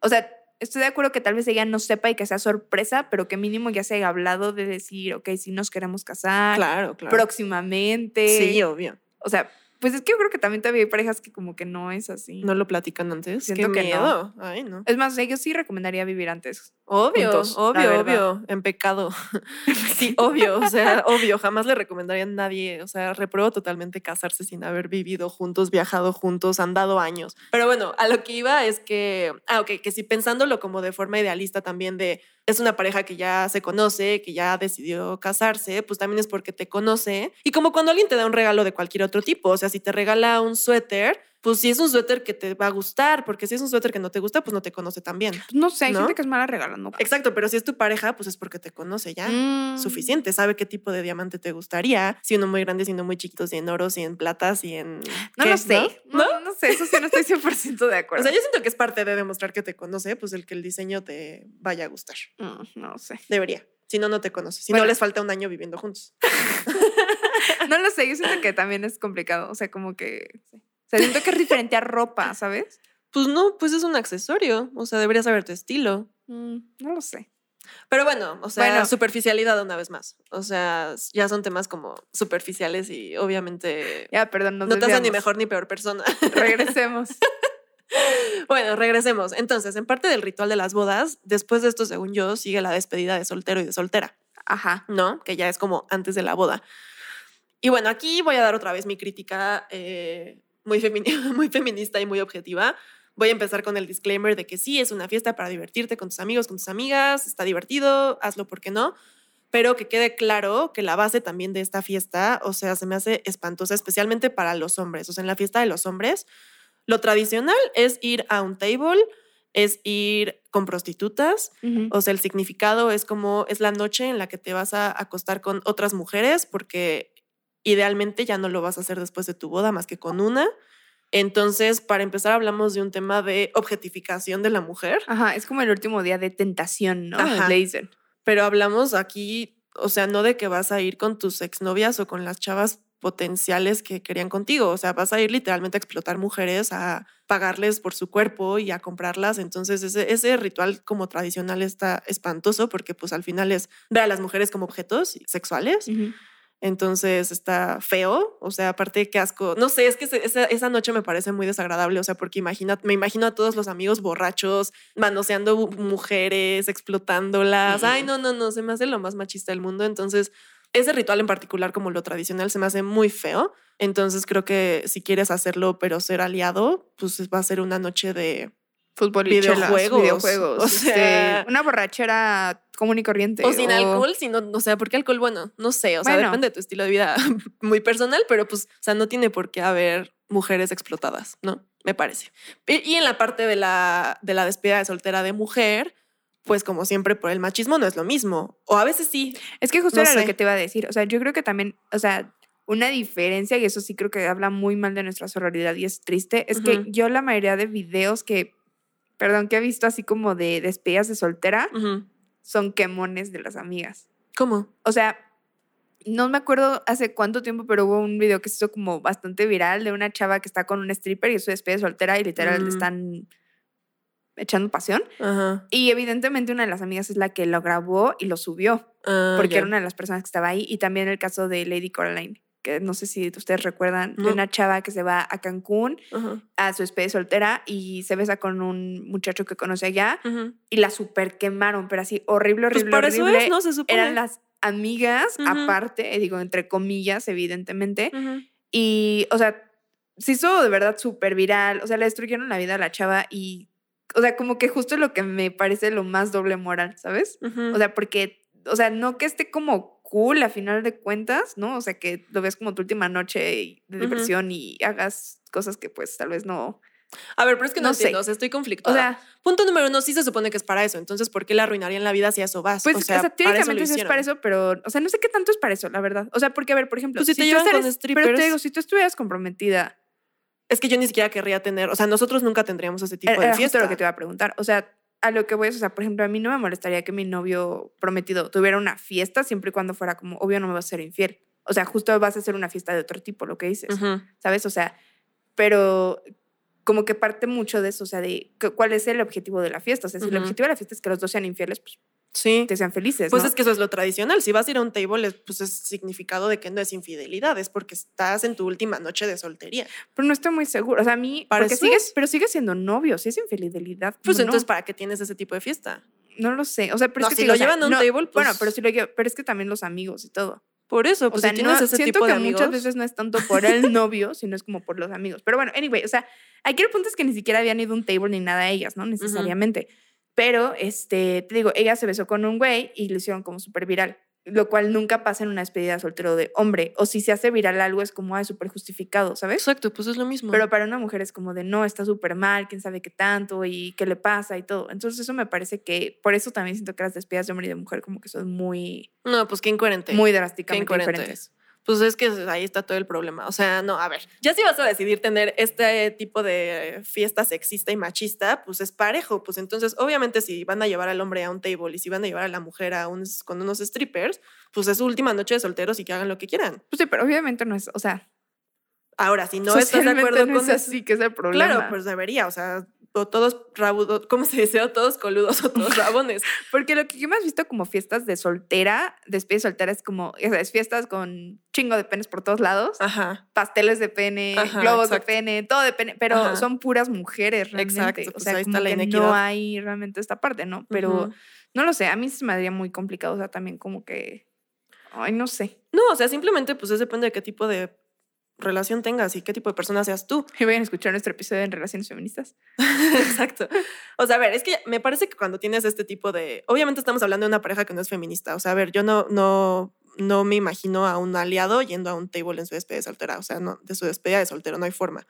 O sea, estoy de acuerdo que tal vez ella no sepa y que sea sorpresa, pero que mínimo ya se haya hablado de decir, ok, si nos queremos casar Claro, claro. próximamente. Sí, obvio. O sea, pues es que yo creo que también todavía hay parejas que como que no es así. No lo platican antes. Siento Qué que no. Ay, no. Es más, yo sí recomendaría vivir antes. Obvio, juntos, obvio, obvio. En pecado. sí, obvio. O sea, obvio. Jamás le recomendaría a nadie. O sea, repruebo totalmente casarse sin haber vivido juntos, viajado juntos, andado años. Pero bueno, a lo que iba es que. Ah, ok, que si pensándolo como de forma idealista también de. Es una pareja que ya se conoce, que ya decidió casarse, pues también es porque te conoce. Y como cuando alguien te da un regalo de cualquier otro tipo, o sea, si te regala un suéter, pues si es un suéter que te va a gustar, porque si es un suéter que no te gusta, pues no te conoce tan bien. Pues no sé, hay ¿No? gente que es mala regalando. Exacto, pero si es tu pareja, pues es porque te conoce ya. Mm. Suficiente, sabe qué tipo de diamante te gustaría, si uno muy grande, si uno muy chiquito, si en oro, si en plata, si en... No ¿qué? lo sé. ¿No? No, no sé, eso sí no estoy 100% de O acuerdo. sea, yo siento que es parte de demostrar que te conoce, pues el que el diseño te vaya a gustar. Mm, no sé. Debería. Si no, no te conoce. Si Bueno. no, les falta un año viviendo juntos. No lo sé, yo siento que también es complicado. O sea, como que. O sea, siento que es diferente a ropa, ¿sabes? Pues no, pues es un accesorio. O sea, deberías saber tu estilo. Mm, no lo sé. Pero bueno, o sea, Bueno. superficialidad una vez más. O sea, ya son temas como superficiales y obviamente Ya, perdón, nos no te hacen ni mejor ni peor persona. Regresemos. Bueno, regresemos. Entonces, en parte del ritual de las bodas, después de esto, según yo, sigue la despedida de soltero y de soltera, Ajá. ¿no? Que ya es como antes de la boda. Y bueno, aquí voy a dar otra vez mi crítica eh, muy, femini- muy feminista y muy objetiva. Voy a empezar con el disclaimer de que sí, es una fiesta para divertirte con tus amigos, con tus amigas, está divertido, hazlo porque no. Pero que quede claro que la base también de esta fiesta, o sea, se me hace espantosa, especialmente para los hombres. O sea, en la fiesta de los hombres, lo tradicional es ir a un table, es ir con prostitutas, o sea, el significado es como es la noche en la que te vas a acostar con otras mujeres porque idealmente ya no lo vas a hacer después de tu boda más que con una. Entonces, para empezar, hablamos de un tema de objetificación de la mujer, Ajá, es como el último día de tentación, ¿no? Ajá. Le dicen. pero hablamos aquí, o sea, no de que vas a ir con tus exnovias o con las chavas potenciales que querían contigo, o sea, vas a ir literalmente a explotar mujeres, a pagarles por su cuerpo y a comprarlas, entonces ese, ese ritual como tradicional está espantoso porque pues al final es ver a las mujeres como objetos sexuales, Ujú. Entonces está feo, o sea, aparte qué asco, no sé, es que esa, esa noche me parece muy desagradable, o sea, porque imagina, me imagino a todos los amigos borrachos manoseando mujeres, explotándolas, ay, no, no, no, se me hace lo más machista del mundo, entonces ese ritual en particular como lo tradicional se me hace muy feo, entonces creo que si quieres hacerlo pero ser aliado, pues va a ser una noche de... Fútbol y Videojuegos, videojuegos. o este, sea- una borrachera común y corriente. O sin alcohol, sino, o sea, porque alcohol, bueno, no sé, o sea, Bueno. depende de tu estilo de vida muy personal, pero pues, o sea, no tiene por qué haber mujeres explotadas, ¿no? Me parece. Y, en la parte de la, de la despedida de soltera de mujer, pues como siempre por el machismo no es lo mismo. O a veces sí. Es que justo No era lo que te iba a decir. O sea, yo creo que también, o sea, una diferencia, y eso sí creo que habla muy mal de nuestra sororidad y es triste, es que yo la mayoría de videos que, perdón, que he visto así como de despedidas de soltera, son quemones de las amigas. ¿Cómo? O sea, no me acuerdo hace cuánto tiempo, pero hubo un video que se hizo como bastante viral de una chava que está con un stripper y su despedida de soltera y literal le Mm. están echando pasión. Y evidentemente una de las amigas es la que lo grabó y lo subió, Ah, porque era una de las personas que estaba ahí. Y también el caso de Lady Coraline, que no sé si ustedes recuerdan, de una chava que se va a Cancún a su despedida de soltera y se besa con un muchacho que conoce allá y la super quemaron, pero así horrible, Pues horrible, eso horrible. es, ¿no? Se supone. Eran las amigas, aparte, digo, entre comillas, evidentemente. Y, o sea, se hizo de verdad súper viral. O sea, le destruyeron la vida a la chava y, o sea, como que justo lo que me parece lo más doble moral, ¿sabes? O sea, porque, o sea, no que esté como cool a final de cuentas, ¿no? O sea, que lo veas como tu última noche de diversión y hagas cosas que pues tal vez no. A ver, pero es que no, no sé. o sea, estoy O conflictada. sea, Punto número uno, sí se supone que es para eso. Entonces, ¿por qué le arruinarían la vida si a eso vas? pues, o o sea, eso lo teóricamente sí es para eso, pero, o sea, no sé qué tanto es para eso, la verdad. O sea, porque, a ver, por ejemplo, Pues si te tú con pero te strippers. digo, si tú estuvieras comprometida Es que yo ni siquiera querría tener, o sea, nosotros nunca tendríamos ese tipo Era, de era fiesta. justo lo que te iba a preguntar. O sea, a lo que voy es, o sea, por ejemplo, a mí no me molestaría que mi novio prometido tuviera una fiesta siempre y cuando fuera como, obvio, no me vas a ser infiel. O sea, justo vas a hacer una fiesta de otro tipo, lo que dices. ¿sabes? O sea, pero como que parte mucho de eso, o sea, de cuál es el objetivo de la fiesta. O sea, si el objetivo de la fiesta es que los dos sean infieles, pues Sí. que sean felices, Pues ¿no? es que eso es lo tradicional. Si vas a ir a un table, es- pues es significado de que no es infidelidad, es porque estás en tu última noche de soltería. Pero no estoy muy seguro. O sea, a mí, Para porque sigues, es. pero sigue siendo novio, si es infidelidad. Pues ¿cómo entonces? ¿para qué tienes ese tipo de fiesta? No lo sé. O sea, pero No, es que si te digo, lo o sea, llevan a un table, Bueno, pues- pero si lo llevo, pero es que también los amigos y todo. Por eso, O pues sea, si tienes no- ese siento tipo que amigos. muchas veces no es tanto por el novio, sino es como por los amigos. Pero bueno, anyway, o sea, aquí el punto es que ni siquiera habían ido a un table ni nada a ellas, ¿no? Necesariamente. Pero, este, te digo, ella se besó con un güey y lo hicieron como súper viral, lo cual nunca pasa en una despedida de soltero de hombre. O si se hace viral algo es como, ah, súper justificado, ¿sabes? Exacto, pues es lo mismo. Pero para una mujer es como de, no, está súper mal, quién sabe qué tanto y qué le pasa y todo. Entonces eso me parece que, por eso también siento que las despedidas de hombre y de mujer como que son muy, no, pues qué incoherente. muy qué drásticamente incoherente. diferentes. Pues es que ahí está todo el problema. O sea, no, a ver, ya si vas a decidir tener este tipo de fiesta sexista y machista, pues es parejo. Pues entonces, obviamente, si van a llevar al hombre a un table y si van a llevar a la mujer a unos, con unos strippers, pues es su última noche de solteros y que hagan lo que quieran. Pues sí, pero obviamente no es, o sea, Ahora, si no estás de acuerdo no con es así que es el problema. claro, pues debería, o sea, o todos rabudos, ¿cómo se dice? O todos coludos o todos rabones. Porque lo que yo me has visto como fiestas de soltera, despedida de soltera es como, sabes, fiestas con chingo de penes por todos lados, Ajá. pasteles de pene, Ajá, globos exacto. de pene, todo de pene, pero Ajá. son puras mujeres realmente. Exacto, o pues sea, ahí como está la que no hay realmente esta parte, ¿no? Pero no lo sé, a mí se me haría muy complicado, o sea, también como que, ay, no sé. No, o sea, simplemente pues es depende de qué tipo de relación tengas y qué tipo de persona seas tú. Y vayan a escuchar nuestro episodio en relaciones feministas. Exacto. O sea, a ver, es que me parece que cuando tienes este tipo de. Obviamente estamos hablando de una pareja que no es feminista. O sea, a ver, yo no, no, no me imagino a un aliado yendo a un table en su despedida de soltera. O sea, no, de su despedida de soltero no hay forma.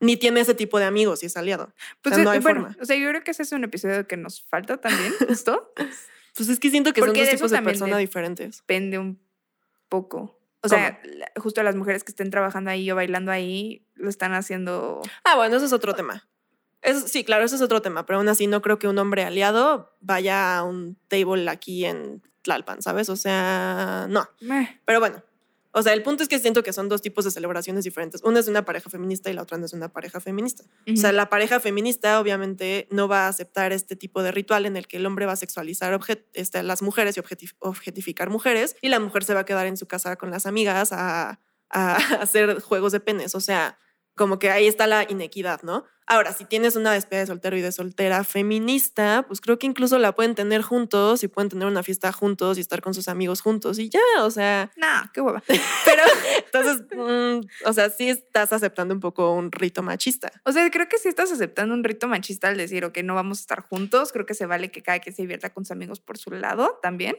Ni tiene ese tipo de amigos si es aliado. Pues sea, no eh, hay bueno, forma. o sea, yo creo que ese es un episodio que nos falta también, justo. Pues es que siento que Porque son dos tipos de personas diferentes. Depende un poco. O sea, justo las mujeres que estén trabajando ahí o bailando ahí lo están haciendo. Ah, bueno, eso es otro tema. Es, sí, claro, eso es otro tema, pero aún así no creo que un hombre aliado vaya a un table aquí en Tlalpan, ¿sabes? O sea, no. meh. Pero bueno, o sea, el punto es que siento que son dos tipos de celebraciones diferentes. Una es de una pareja feminista y la otra no es de una pareja feminista. O sea, la pareja feminista obviamente no va a aceptar este tipo de ritual en el que el hombre va a sexualizar este, a las mujeres y objetif- objetificar mujeres y la mujer se va a quedar en su casa con las amigas a, a hacer juegos de penes. O sea, como que ahí está la inequidad, ¿no? Ahora, si tienes una despedida de soltero y de soltera feminista, pues creo que incluso la pueden tener juntos y pueden tener una fiesta juntos y estar con sus amigos juntos y ya, o sea, Nah, qué hueva. pero entonces, mm, o sea, sí estás aceptando un poco un rito machista. O sea, creo que si estás aceptando un rito machista al decir, ok, no vamos a estar juntos, creo que se vale que cada quien se divierta con sus amigos por su lado también.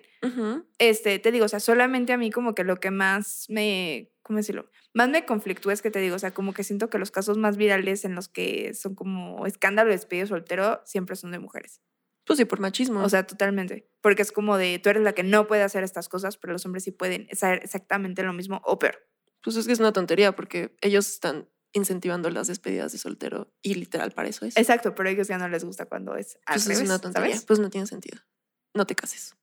Este, te digo, o sea, solamente a mí como que lo que más me, ¿cómo decirlo? Más me conflictúa es que te digo, o sea, como que siento que los casos más virales en los que son como escándalo de despedido soltero siempre son de mujeres. Pues sí, por machismo. O sea, totalmente. Porque es como de, tú eres la que no puede hacer estas cosas, pero los hombres sí pueden hacer exactamente lo mismo o peor. pues es que es una tontería porque ellos están incentivando las despedidas de soltero y literal para eso es. Exacto, pero a ellos ya no les gusta cuando es al pues revés, es una tontería. ¿sabes? Pues no tiene sentido. No te cases.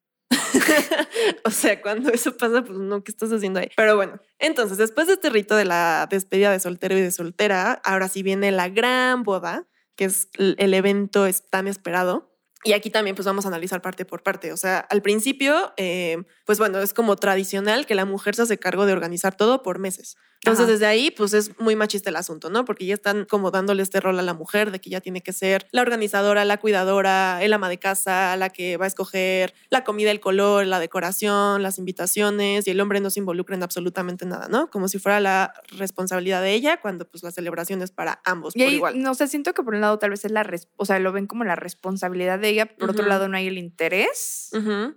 o sea, cuando eso pasa, pues no, ¿qué estás haciendo ahí? Pero bueno, entonces después de este rito de la despedida de soltero y de soltera, ahora sí viene la gran boda, que es el evento tan esperado. Y aquí también pues vamos a analizar parte por parte. O sea, al principio, eh, pues bueno, es como tradicional que la mujer se hace cargo de organizar todo por meses. Entonces Ajá. desde ahí pues es muy machista el asunto, ¿no? Porque ya están como dándole este rol a la mujer de que ya tiene que ser la organizadora, la cuidadora, el ama de casa, la que va a escoger la comida, el color, la decoración, las invitaciones y el hombre no se involucra en absolutamente nada, ¿no? Como si fuera la responsabilidad de ella cuando pues la celebración es para ambos Y por ahí, igual. no sé, siento que por un lado tal vez es la, o sea, lo ven como la responsabilidad de ella, por otro lado no hay el interés,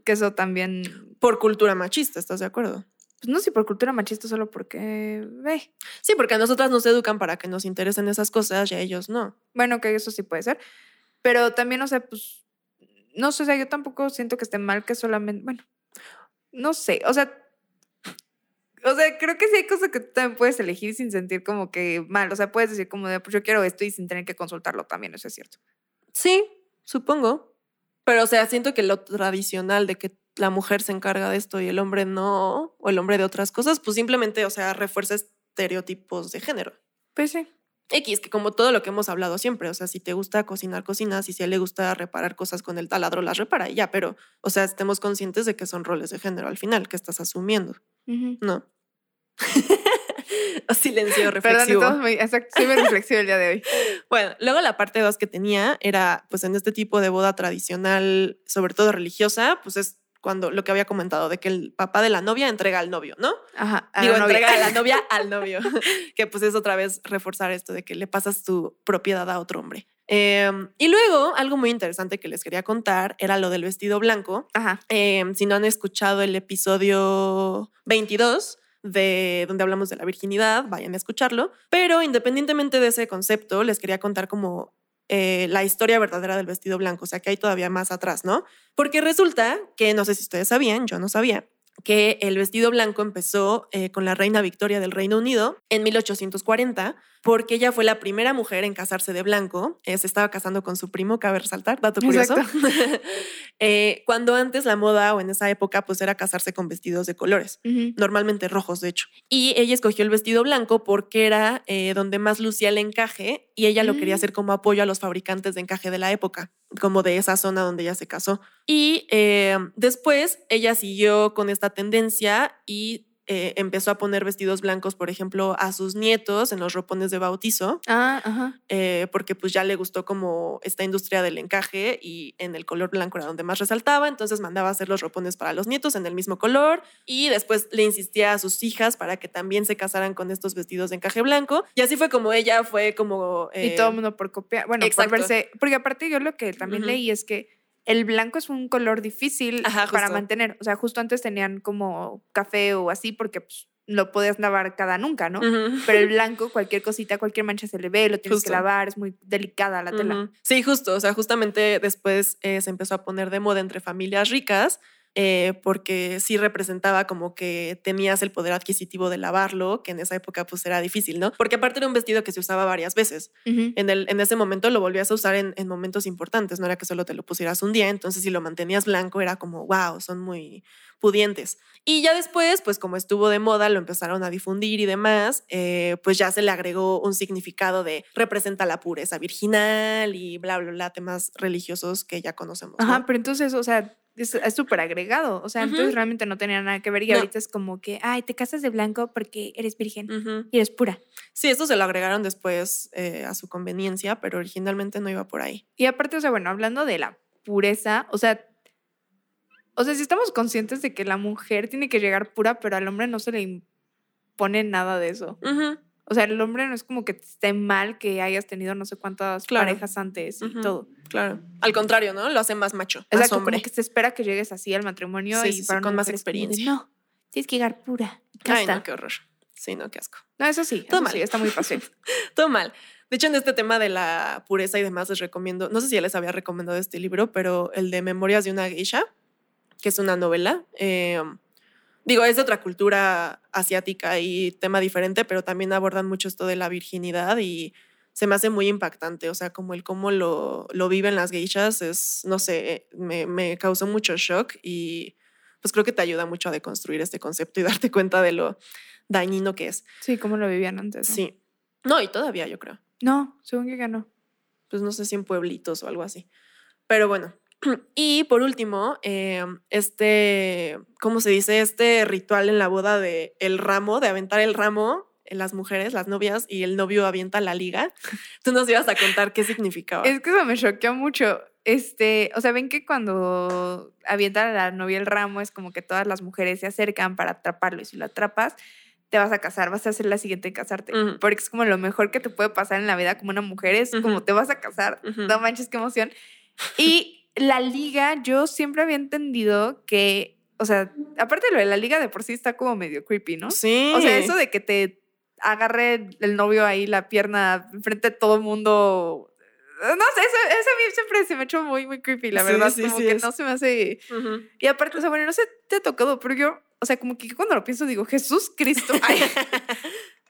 que eso también, Por cultura machista, ¿estás de acuerdo? Pues no sé, por cultura machista solo porque, ve, Sí, porque a nosotras nos educan para que nos interesen esas cosas y a ellos no. bueno, que eso sí puede ser, pero también, o sea, pues, no sé, o sea, yo tampoco siento que esté mal que solamente, bueno, no sé, o sea... O sea, creo que sí hay cosas que tú también puedes elegir sin sentir como que mal. O sea, puedes decir como de, pues yo quiero esto y sin tener que consultarlo también, eso es cierto. Sí, supongo. Pero, o sea, siento que lo tradicional de que la mujer se encarga de esto y el hombre no, o el hombre de otras cosas, pues simplemente, o sea, refuerza estereotipos de género. Pues sí. X, que como todo lo que hemos hablado siempre, o sea, si te gusta cocinar, cocinas, y si a él le gusta reparar cosas con el taladro, las repara y ya, pero, o sea, estemos conscientes de que son roles de género al final, que estás asumiendo. ¿no? Silencio Perdón, reflexivo. estamos muy, exacto, soy muy reflexivo el día de hoy. Bueno, luego la parte dos que tenía era, pues en este tipo de boda tradicional, sobre todo religiosa, pues es cuando lo que había comentado, de que el papá de la novia entrega al novio, ¿no? Ajá. a Digo, la novia. entrega a la novia al novio, que pues es otra vez reforzar esto de que le pasas tu propiedad a otro hombre. Em, y luego, algo muy interesante que les quería contar era lo del vestido blanco. Ajá. Em, si no han escuchado el episodio 22 de donde hablamos de la virginidad, vayan a escucharlo. Pero independientemente de ese concepto, les quería contar como eh, la historia verdadera del vestido blanco, o sea que hay todavía más atrás, ¿no? Porque resulta que, no sé si ustedes sabían, yo no sabía, que el vestido blanco empezó eh, con la reina Victoria del Reino Unido en 1840, porque ella fue la primera mujer en casarse de blanco. Eh, se estaba casando con su primo, cabe resaltar, dato curioso. Eh, cuando antes la moda o en esa época pues era casarse con vestidos de colores, normalmente rojos de hecho. Y ella escogió el vestido blanco porque era donde más lucía el encaje y ella lo quería Mm. hacer como apoyo a los fabricantes de encaje de la época, como de esa zona donde ella se casó. Y eh, después ella siguió con esta tendencia y eh, empezó a poner vestidos blancos, por ejemplo, a sus nietos en los ropones de bautizo, Ah, ajá. eh, porque pues ya le gustó como esta industria del encaje y en el color blanco era donde más resaltaba, entonces mandaba a hacer los ropones para los nietos en el mismo color y después le insistía a sus hijas para que también se casaran con estos vestidos de encaje blanco y así fue como ella fue como... y eh, todo el mundo por copiar. Bueno, exacto. por verse. Porque aparte yo lo que también leí es que el blanco es un color difícil Ajá, para mantener. O sea, justo antes tenían como café o así porque pues, lo podías lavar cada nunca, ¿no? Pero el blanco, cualquier cosita, cualquier mancha se le ve, lo tienes Justo. que lavar, es muy delicada la tela. Sí, justo. O sea, justamente después eh, se empezó a poner de moda entre familias ricas. Eh, porque sí representaba como que tenías el poder adquisitivo de lavarlo, que en esa época pues era difícil, ¿no? Porque aparte era un vestido que se usaba varias veces. Ujú. En, el, en ese momento lo volvías a usar en, en momentos importantes, no era que solo te lo pusieras un día, entonces si lo mantenías blanco era como, wow, son muy pudientes. Y ya después, pues como estuvo de moda, lo empezaron a difundir y demás, eh, pues ya se le agregó un significado de representa la pureza virginal y bla, bla, bla, temas religiosos que ya conocemos. ¿no? Ajá, pero entonces, o sea, es súper agregado. O sea, entonces realmente no tenía nada que ver. Y No. ahorita es como que, ay, te casas de blanco porque eres virgen y eres pura. Sí, esto se lo agregaron después eh, a su conveniencia, pero originalmente no iba por ahí. Y aparte, o sea, bueno, hablando de la pureza, o sea, o sea, si estamos conscientes de que la mujer tiene que llegar pura, pero al hombre no se le impone nada de eso. Ujú. O sea, el hombre no es como que esté mal que hayas tenido no sé cuántas Claro. parejas antes y Ujú. todo. Claro. Al contrario, ¿no? Lo hace más macho, más Exacto, hombre. como que se espera que llegues así al matrimonio Sí, y sí, sí, para con una más experiencia. no, tienes que llegar pura. Ay, casta". no, qué horror. Sí, no, qué asco. No, eso sí, Todo eso mal. sí, está muy fácil. Todo mal. De hecho, en este tema de la pureza y demás, les recomiendo, no sé si ya les había recomendado este libro, pero el de Memorias de una geisha, que es una novela. eh, digo, es de otra cultura asiática y tema diferente, pero también abordan mucho esto de la virginidad y se me hace muy impactante. O sea, como el cómo lo, lo viven las geishas es, no sé, me, me causó mucho shock y pues creo que te ayuda mucho a deconstruir este concepto y darte cuenta de lo dañino que es. Sí, como lo vivían antes. ¿no? Sí. No, y todavía yo creo. No, según que ya no. Pues no sé si en pueblitos o algo así. Pero bueno. Y por último, eh, este, ¿cómo se dice? Este ritual en la boda de el ramo, de aventar el ramo en las mujeres, las novias, y el novio avienta la liga. Tú nos ibas a contar qué significaba. Es que eso me choqueó mucho. Este, o sea, ven que cuando avienta a la novia el ramo es como que todas las mujeres se acercan para atraparlo y si lo atrapas, te vas a casar, vas a ser la siguiente en casarte. Porque es como lo mejor que te puede pasar en la vida como una mujer, es como te vas a casar. Ujú. No manches, qué emoción. Y la liga, yo siempre había entendido que, o sea, aparte de lo de la liga de por sí está como medio creepy, ¿no? Sí. O sea, eso de que te agarre el novio ahí la pierna enfrente de todo el mundo. No sé, eso, eso a mí siempre se me ha hecho muy, muy creepy, la verdad. sí, como sí que es. no se me hace. Y aparte, o sea, bueno, no sé, te ha tocado, pero yo, o sea, como que cuando lo pienso digo, Jesús Cristo. Ay.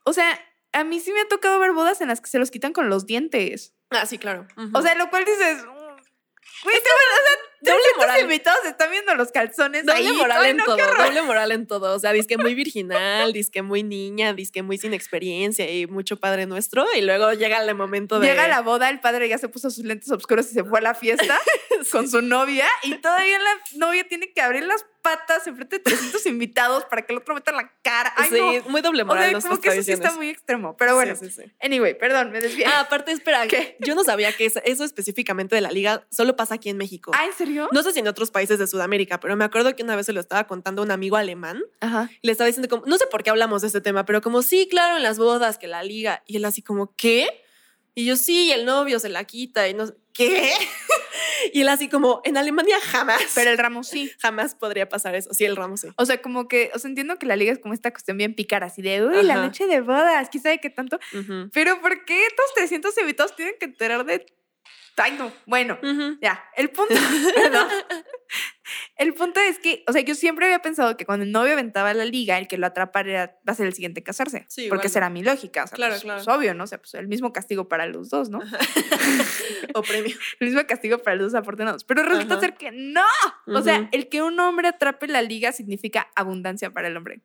o sea, a mí sí me ha tocado ver bodas en las que se los quitan con los dientes. Ah, sí, claro. O sea, lo cual dices. Mm, Güey, este, o sea, doble 300 moral. invitados están viendo los calzones Doble ahí. moral Ay, en no, todo, doble moral en todo. O sea, disque muy virginal, disque muy niña, disque muy sin experiencia y mucho padre nuestro. Y luego llega el momento de. Llega la boda, el padre ya se puso sus lentes oscuros y se fue a la fiesta con su novia y todavía la novia tiene que abrir las patas enfrente de 300 invitados para que el otro meta la cara. Ay, sí, no. muy doble O moral. sea, nuestras como que eso sí está muy extremo. Pero bueno, Sí, sí, sí. anyway, perdón, me desvié. Ah, aparte, espera, ¿Qué? yo no sabía que eso, eso específicamente de la liga solo pasa aquí en México. Ah, ¿en serio? No sé si en otros países de Sudamérica, pero me acuerdo que una vez se lo estaba contando a un amigo alemán Ajá. y le estaba diciendo como, no sé por qué hablamos de este tema, pero como, sí, claro, en las bodas, que la liga. Y él así como, ¿qué? Y yo, sí, el novio se la quita y no sé, ¿qué? y él así como, en Alemania jamás. Pero el ramo sí. jamás podría pasar eso. Sí, el ramo sí. O sea, como que, o sea, entiendo que la liga es como esta cuestión bien pícara, así de, uy, la Ajá. noche de bodas, quién sabe qué tanto. Pero ¿por qué estos 300 invitados tienen que enterar de... Ay, no. Bueno. Ya, el punto, perdón. El punto es que, o sea, yo siempre había pensado que cuando el novio aventaba la liga, el que lo atrapara era, va a ser el siguiente en casarse. Sí, porque será mi lógica. O sea, Claro, pues, claro. pues, obvio, ¿no? O sea, pues el mismo castigo para los dos, ¿no? o premio. El mismo castigo para los dos afortunados. Pero resulta Ajá. ser que no. O sea, Ujú. el que un hombre atrape la liga significa abundancia para el hombre.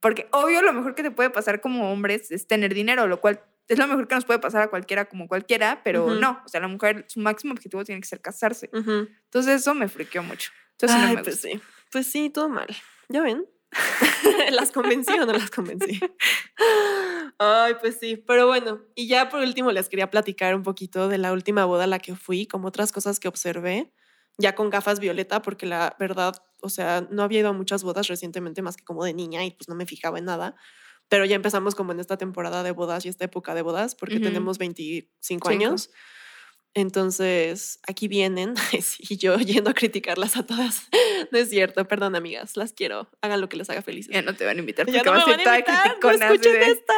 Porque obvio lo mejor que te puede pasar como hombres es tener dinero, lo cual es lo mejor que nos puede pasar a cualquiera como cualquiera, pero no. O sea, la mujer, su máximo objetivo tiene que ser casarse. Ujú. Entonces eso me friqueó mucho. Entonces no Ay, me pues gusta. sí. Pues sí, todo mal. ¿Ya ven? ¿Las convencí o no las convencí? Ay, pues sí, pero bueno, y ya por último les quería platicar un poquito de la última boda a la que fui, como otras cosas que observé, ya con gafas violeta, porque la verdad, o sea, no había ido a muchas bodas recientemente más que como de niña y pues no me fijaba en nada. Pero ya empezamos como en esta temporada de bodas y esta época de bodas, porque Ujú. tenemos 25 Cinco. años. Entonces, aquí vienen, y yo yendo a criticarlas a todas. No es cierto, perdón, amigas, las quiero. Hagan lo que les haga felices. Ya no te van a invitar Ya porque no vas me van a no criticona. escuchen de- esta.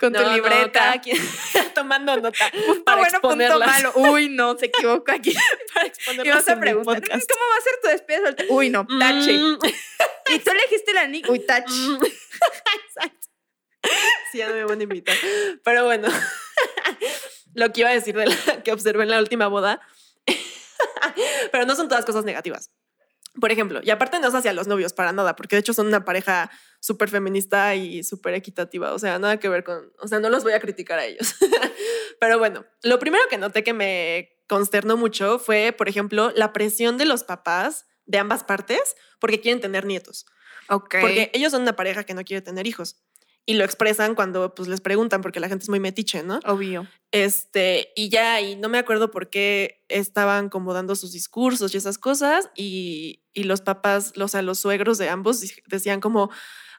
Con tu No, no, libreta. quien tomando nota Punto para bueno, punto malo. Uy, no, se equivocó aquí. Para Y exponerlas vas a preguntar. ¿cómo va a ser tu despedida? Uy, no, tache. Mm, Y tú elegiste la nick. Uy, tache. mm. Exacto. Sí, ya no me van a invitar. Pero bueno, lo que iba a decir de la que observé en la última boda, pero no son todas cosas negativas. Por ejemplo, y aparte no es hacia los novios para nada, porque de hecho son una pareja súper feminista y súper equitativa, o sea, nada que ver con, o sea, no los voy a criticar a ellos. Pero bueno, lo primero que noté que me consternó mucho fue, por ejemplo, la presión de los papás de ambas partes porque quieren tener nietos. Porque ellos son una pareja que no quiere tener hijos. Y lo expresan cuando pues les preguntan, porque la gente es muy metiche, ¿no? Obvio. Este, y ya, y no me acuerdo por qué estaban como dando sus discursos y esas cosas, y, y los papás, o sea, los suegros de ambos decían como,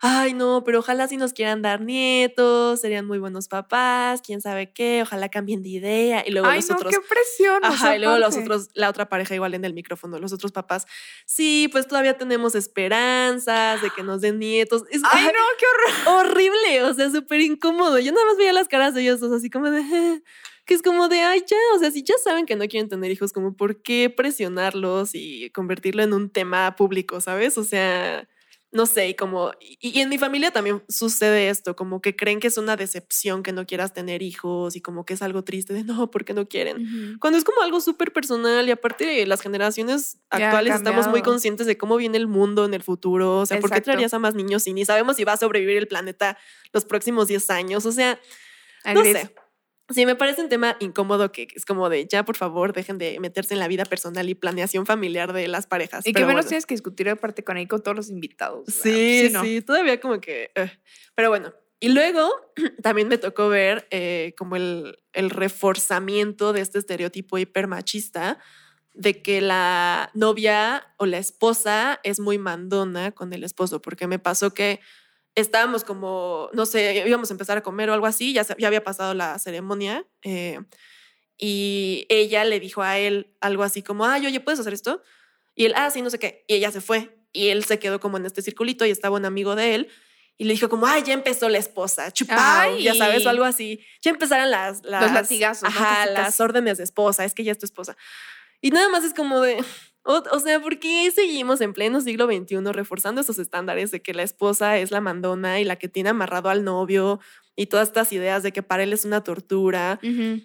ay, no, pero ojalá si nos quieran dar nietos, serían muy buenos papás, quién sabe qué, ojalá cambien de idea. Y luego Ay, los no, otros, qué presión. Ajá, y luego los otros, la otra pareja igual en el micrófono, los otros papás, sí, pues todavía tenemos esperanzas de que nos den nietos. Es Ay, no, qué horror. horrible, o sea, súper incómodo. Yo nada más veía las caras de ellos dos así como de, "Eh", que es como de, ay, ya, o sea, si ya saben que no quieren tener hijos, como, ¿por qué presionarlos y convertirlo en un tema público, sabes? O sea, no sé, y como, y, y en mi familia también sucede esto, como que creen que es una decepción que no quieras tener hijos y como que es algo triste de, no, ¿por qué no quieren? Cuando es como algo súper personal y aparte las generaciones actuales estamos muy conscientes de cómo viene el mundo en el futuro. O sea, ¿por qué traerías a más niños si ni sabemos si va a sobrevivir el planeta los próximos 10 años? O sea, no sé. Sí, me parece un tema incómodo que es como de ya, por favor, dejen de meterse en la vida personal y planeación familiar de las parejas. Y que menos bueno. tienes que discutir aparte con ahí con todos los invitados. Sí, no. sí, todavía como que... eh. Pero bueno, y luego también me tocó ver eh, como el, el reforzamiento de este estereotipo hipermachista de que la novia o la esposa es muy mandona con el esposo, porque me pasó que estábamos como, no sé, íbamos a empezar a comer o algo así, ya, ya había pasado la ceremonia eh, y ella le dijo a él algo así como, ay, oye, ¿puedes hacer esto? Y él, ah, sí, no sé qué. Y ella se fue. Y él se quedó como en este circulito y estaba un amigo de él. Y le dijo como, ay, ya empezó la esposa, chupao, ya sabes, o algo así. Ya empezaron las... las latigazos, ¿no? Ajá, las órdenes de esposa, es que ya es tu esposa. Y nada más es como de... O, o sea, ¿por qué seguimos en pleno siglo XXI reforzando esos estándares de que la esposa es la mandona y la que tiene amarrado al novio y todas estas ideas de que para él es una tortura?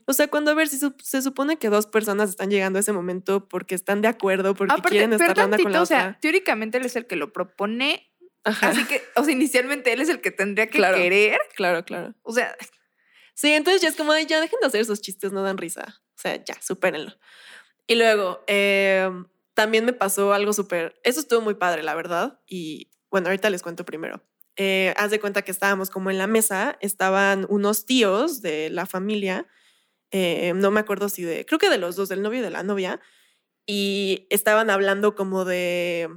O sea, cuando a ver si su- se supone que dos personas están llegando a ese momento porque están de acuerdo, porque Aparte, quieren estar la con la o sea, otra. teóricamente él es el que lo propone, Ajá, así que, o sea, inicialmente él es el que tendría que Claro. querer. claro, claro. O sea, Sí, entonces ya es como, "Ay, ya dejen de hacer esos chistes, no dan risa. O sea, ya, supérenlo. Y luego, eh, también me pasó algo súper, eso estuvo muy padre, la verdad. Y bueno, ahorita les cuento primero. Eh, haz de cuenta que estábamos como en la mesa, estaban unos tíos de la familia, eh, no me acuerdo si de, creo que de los dos, del novio y de la novia, y estaban hablando como de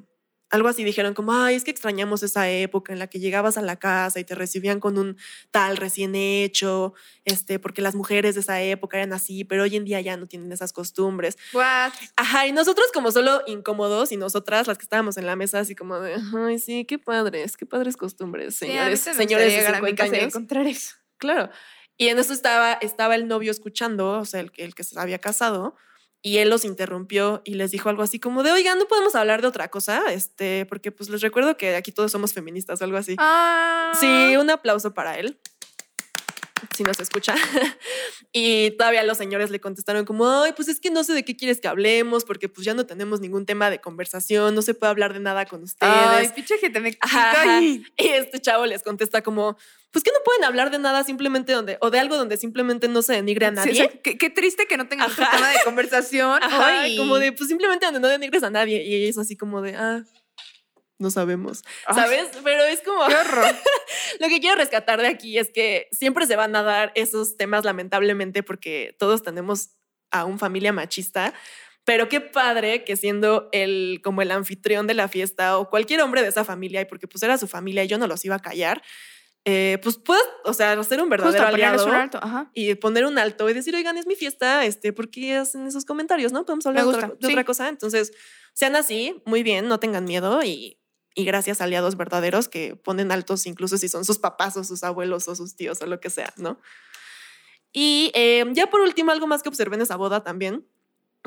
algo así, dijeron como, ay, es que extrañamos esa época en la que llegabas a la casa y te recibían con un tal recién hecho, este, porque las mujeres de esa época eran así, pero hoy en día ya no tienen esas costumbres. what? Ajá, y nosotros como solo incómodos y nosotras las que estábamos en la mesa así como de, ay, sí, qué padres, qué padres costumbres, señores, señores de llegar a mi 50 casa y años. encontrar eso. Claro. Y en eso estaba, estaba el novio escuchando, o sea, el que se había casado, y él los interrumpió y les dijo algo así como de, oigan, no podemos hablar de otra cosa, este, porque pues les recuerdo que aquí todos somos feministas o algo así. Ah, Sí, un aplauso para él. Si nos escucha. y todavía los señores le contestaron como, ay, pues es que no sé de qué quieres que hablemos, porque pues ya no tenemos ningún tema de conversación, no se puede hablar de nada con ustedes. Ay, pinche gente me y- este chavo les contesta como, pues que no pueden hablar de nada simplemente donde, o de algo donde simplemente no se denigre a Sí, nadie. o sea, qué, qué triste que no otro Ajá. tema de conversación. Ajá, Ay. como de, pues simplemente donde no denigres a nadie. Y ella es así como de, ah, no sabemos. Ay. ¿Sabes? Pero es como... ¡Qué horror! Lo que quiero rescatar de aquí es que siempre se van a dar esos temas, lamentablemente, porque todos tenemos a una familia machista. Pero qué padre que siendo el como el anfitrión de la fiesta o cualquier hombre de esa familia, y porque pues era su familia y yo no los iba a callar, eh, pues puedes, o sea, ser un verdadero aliado un alto. Ajá. y poner un alto y decir, oigan, es mi fiesta, este, ¿por qué hacen esos comentarios? ¿No? Podemos hablar de, otra, cosa. Entonces, sean así, muy bien, no tengan miedo y, y gracias a aliados verdaderos que ponen altos incluso si son sus papás o sus abuelos o sus tíos o lo que sea, ¿no? Y eh, ya por último, algo más que observé en esa boda también,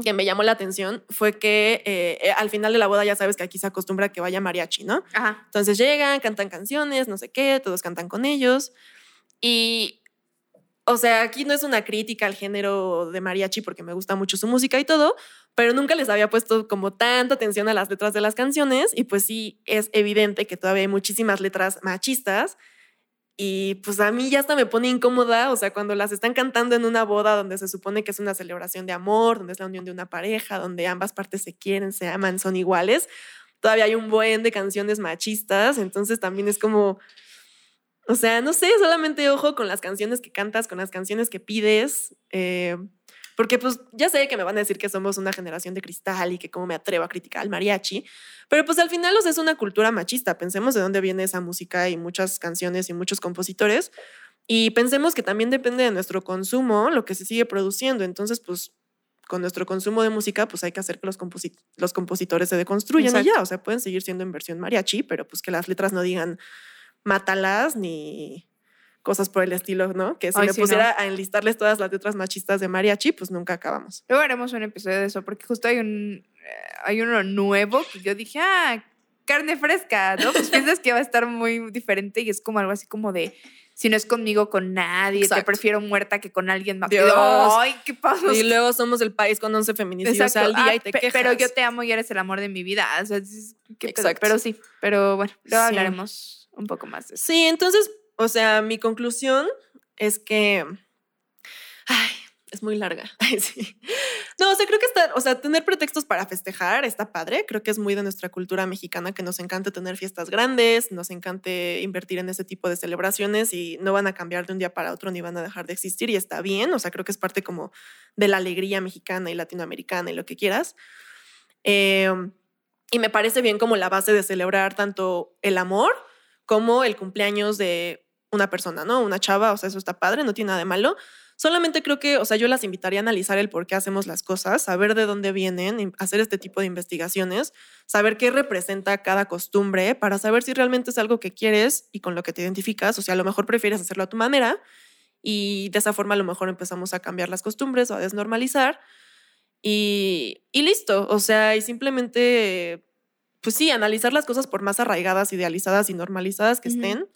que me llamó la atención, fue que eh, eh, al final de la boda ya sabes que aquí se acostumbra que vaya mariachi, ¿no? Ajá. Entonces llegan, cantan canciones, no sé qué, todos cantan con ellos. Y, o sea, aquí no es una crítica al género de mariachi porque me gusta mucho su música y todo, pero nunca les había puesto como tanta atención a las letras de las canciones y pues sí, es evidente que todavía hay muchísimas letras machistas. Y pues a mí ya hasta me pone incómoda, o sea, cuando las están cantando en una boda donde se supone que es una celebración de amor, donde es la unión de una pareja, donde ambas partes se quieren, se aman, son iguales, todavía hay un buen de canciones machistas, entonces también es como, o sea, no sé, solamente ojo con las canciones que cantas, con las canciones que pides, eh, porque pues ya sé que me van a decir que somos una generación de cristal y que cómo me atrevo a criticar al mariachi, pero pues al final o sea, es una cultura machista, pensemos de dónde viene esa música y muchas canciones y muchos compositores, y pensemos que también depende de nuestro consumo lo que se sigue produciendo, entonces pues con nuestro consumo de música, pues hay que hacer que los, composi- los compositores se deconstruyan y Exacto. ya, o sea, pueden seguir siendo en versión mariachi, pero pues que las letras no digan mátalas ni cosas por el estilo, ¿no? Que si Ay, me sí, pusiera a enlistarles todas las letras machistas de mariachi, pues nunca acabamos. Luego haremos un episodio de eso, porque justo hay un eh, hay uno nuevo que yo dije, ah, carne fresca, ¿no? Pues piensas que va a estar muy diferente y es como algo así como de si no es conmigo, con nadie, te Exacto. prefiero muerta que con alguien más. Dios. Ay, qué pasa. Y luego somos el país con 11 feminicidios al día Ah, y te quejas. Pero yo te amo y eres el amor de mi vida. O sea, qué. Exacto. Pero sí, pero bueno, luego Sí. hablaremos un poco más de eso. Sí, entonces, o sea, mi conclusión es que. Ay, es muy larga. No, o sea, creo que está, o sea, tener pretextos para festejar está padre. Creo que es muy de nuestra cultura mexicana que nos encanta tener fiestas grandes, nos encanta invertir en ese tipo de celebraciones y no van a cambiar de un día para otro ni van a dejar de existir y está bien. O sea, creo que es parte como de la alegría mexicana y latinoamericana y lo que quieras. Eh, y me parece bien como la base de celebrar tanto el amor como el cumpleaños de una persona, ¿no? Una chava, o sea, eso está padre, no tiene nada de malo. Solamente creo que, o sea, yo las invitaría a analizar el por qué hacemos las cosas, saber de dónde vienen, hacer este tipo de investigaciones, saber qué representa cada costumbre para saber si realmente es algo que quieres y con lo que te identificas. O sea, a lo mejor prefieres hacerlo a tu manera y de esa forma a lo mejor empezamos a cambiar las costumbres o a desnormalizar y, y listo. O sea, y simplemente, pues sí, analizar las cosas por más arraigadas, idealizadas y normalizadas que estén.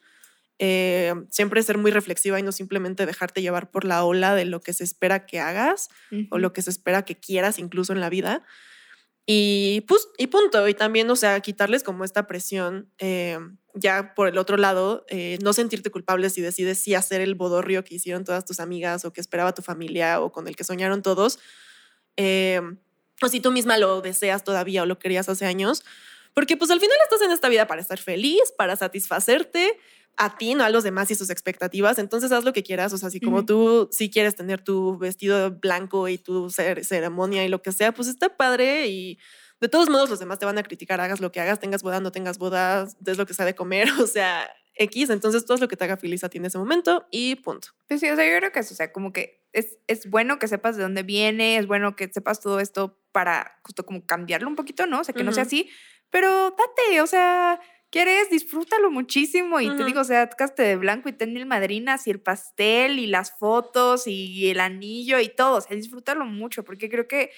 Eh, siempre ser muy reflexiva y no simplemente dejarte llevar por la ola de lo que se espera que hagas o lo que se espera que quieras incluso en la vida. Y, pues, y punto. Y también, o sea, quitarles como esta presión, eh, ya por el otro lado, eh, no sentirte culpable si decides sí hacer el bodorrio que hicieron todas tus amigas o que esperaba tu familia o con el que soñaron todos. eh, o si tú misma lo deseas todavía o lo querías hace años. Porque pues al final estás en esta vida para estar feliz, para satisfacerte a ti, no a los demás y sus expectativas. Entonces haz lo que quieras. O sea, si como Ujú. tú sí quieres tener tu vestido blanco y tu cer- ceremonia y lo que sea, pues está padre y de todos modos los demás te van a criticar, hagas lo que hagas, tengas boda, no tengas boda, des lo que sea de comer, o sea, X. Entonces todo es lo que te haga feliz a ti en ese momento y punto. Pues sí, o sea, yo creo que eso, o sea, como que es, es bueno que sepas de dónde viene, es bueno que sepas todo esto para justo como cambiarlo un poquito, ¿no? O sea, que no sea así, pero date, o sea, quieres, disfrútalo muchísimo y te digo, o sea, caste de blanco y ten mil madrinas y el pastel y las fotos y el anillo y todo, o sea, disfrútalo mucho porque creo que,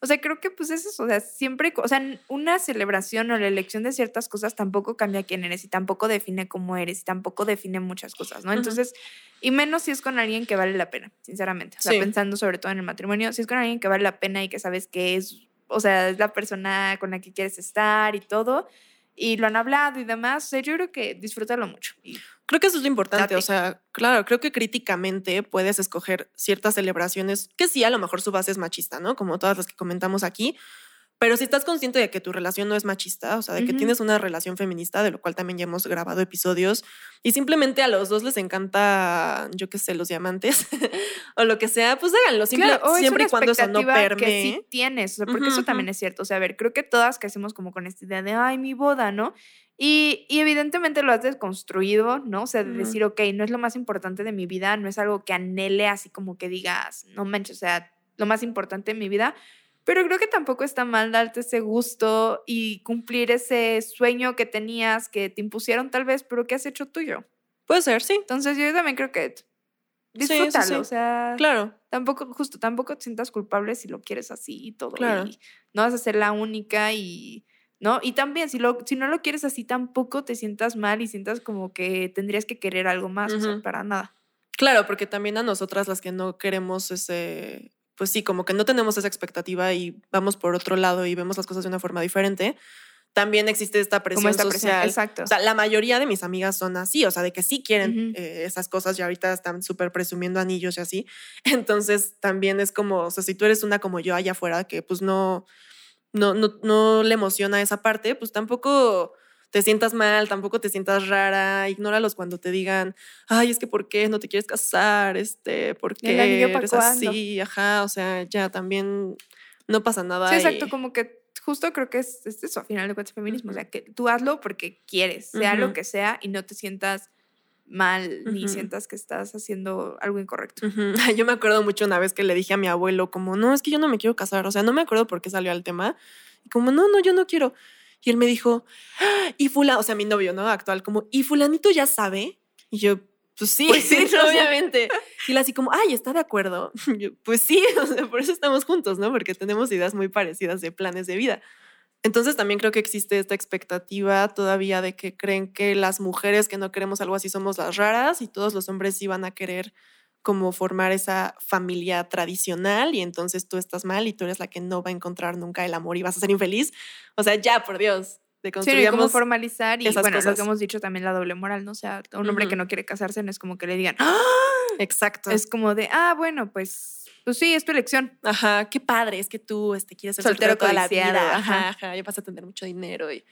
o sea, creo que pues es eso, o sea, siempre, o sea, una celebración o la elección de ciertas cosas tampoco cambia quién eres y tampoco define cómo eres y tampoco define muchas cosas, ¿no? Entonces, y menos si es con alguien que vale la pena, sinceramente. O sea, Sí. pensando sobre todo en el matrimonio, si es con alguien que vale la pena y que sabes que es, o sea, es la persona con la que quieres estar y todo, y lo han hablado y demás, o sea, yo creo que disfrútalo mucho. Y Creo que eso es lo importante. O sea, claro, creo que críticamente puedes escoger ciertas celebraciones que sí, a lo mejor su base es machista, ¿no? Como todas las que comentamos aquí. Pero si estás consciente de que tu relación no es machista, o sea, de que tienes una relación feminista, de lo cual también ya hemos grabado episodios, y simplemente a los dos les encanta, yo qué sé, los diamantes o lo que sea, pues háganlo, simple- Claro, siempre y cuando eso no expectativa que sí tienes, o sea, porque Ujú, eso también es cierto. O sea, a ver, creo que todas crecemos como con esta idea de, ay, mi boda, ¿no? Y, y evidentemente lo has desconstruido, ¿no? O sea, de decir, ok, no es lo más importante de mi vida, no es algo que anhele así como que digas, no manches, o sea, lo más importante de mi vida. Pero creo que tampoco está mal darte ese gusto y cumplir ese sueño que tenías, que te impusieron tal vez, pero que has hecho tuyo. Puede ser, sí, Entonces yo también creo que Sí, sí, disfrútalo, sí. o sea, claro. tampoco, justo, tampoco te sientas culpable si lo quieres así y todo. Claro. Y no vas a ser la única y, ¿no? Y también, si, lo, si no lo quieres así, tampoco te sientas mal y sientas como que tendrías que querer algo más, o sea, para nada. Claro, porque también a nosotras las que no queremos ese, pues sí, como que no tenemos esa expectativa y vamos por otro lado y vemos las cosas de una forma diferente, también existe esta presión Como esta presión. social. Exacto. O sea, la mayoría de mis amigas son así, o sea, de que sí quieren eh, esas cosas y ahorita están súper presumiendo anillos y así. Entonces también es como, o sea, si tú eres una como yo allá afuera que pues no, no, no, no le emociona esa parte, pues tampoco te sientas mal, tampoco te sientas rara, ignóralos cuando te digan, ay, es que ¿por qué no te quieres casar? Este, ¿por ¿Y el anillo qué eres así? Ajá, o sea, ya también no pasa nada. Sí, exacto, y- como que justo creo que es, es eso, a final de cuentas, feminismo. O sea, que tú hazlo porque quieres, sea lo que sea, y no te sientas mal ni sientas que estás haciendo algo incorrecto. Ujú. Yo me acuerdo mucho una vez que le dije a mi abuelo como, no, es que yo no me quiero casar, o sea, no me acuerdo por qué salió al tema, y como, no, no, yo no quiero. Y él me dijo, "Ah, y fulano, o sea, mi novio, ¿no? Actual, como, ¿y fulanito ya sabe? Y yo, pues sí, Pues sí, obviamente. Y él así como, ay, ¿está de acuerdo? Yo, pues sí, o sea, por eso estamos juntos, ¿no? Porque tenemos ideas muy parecidas de planes de vida. Entonces también creo que existe esta expectativa todavía de que creen que las mujeres que no queremos algo así somos las raras y todos los hombres sí van a querer como formar esa familia tradicional y entonces tú estás mal y tú eres la que no va a encontrar nunca el amor y vas a ser infeliz. O sea, ya, por Dios, Sí, y como deconstruyamos. formalizar y esas bueno, lo cosas. que hemos dicho también la doble moral, ¿no? O sea, un hombre que Ujú. no quiere casarse no es como que le digan, "Ah", Exacto. es como de, ah, bueno, pues, pues sí, es tu elección. Ajá, qué padre, es que tú este, quieres ser Soltero soltero, toda la vida. ajá. Ajá, ajá, y vas a tener mucho dinero. Y...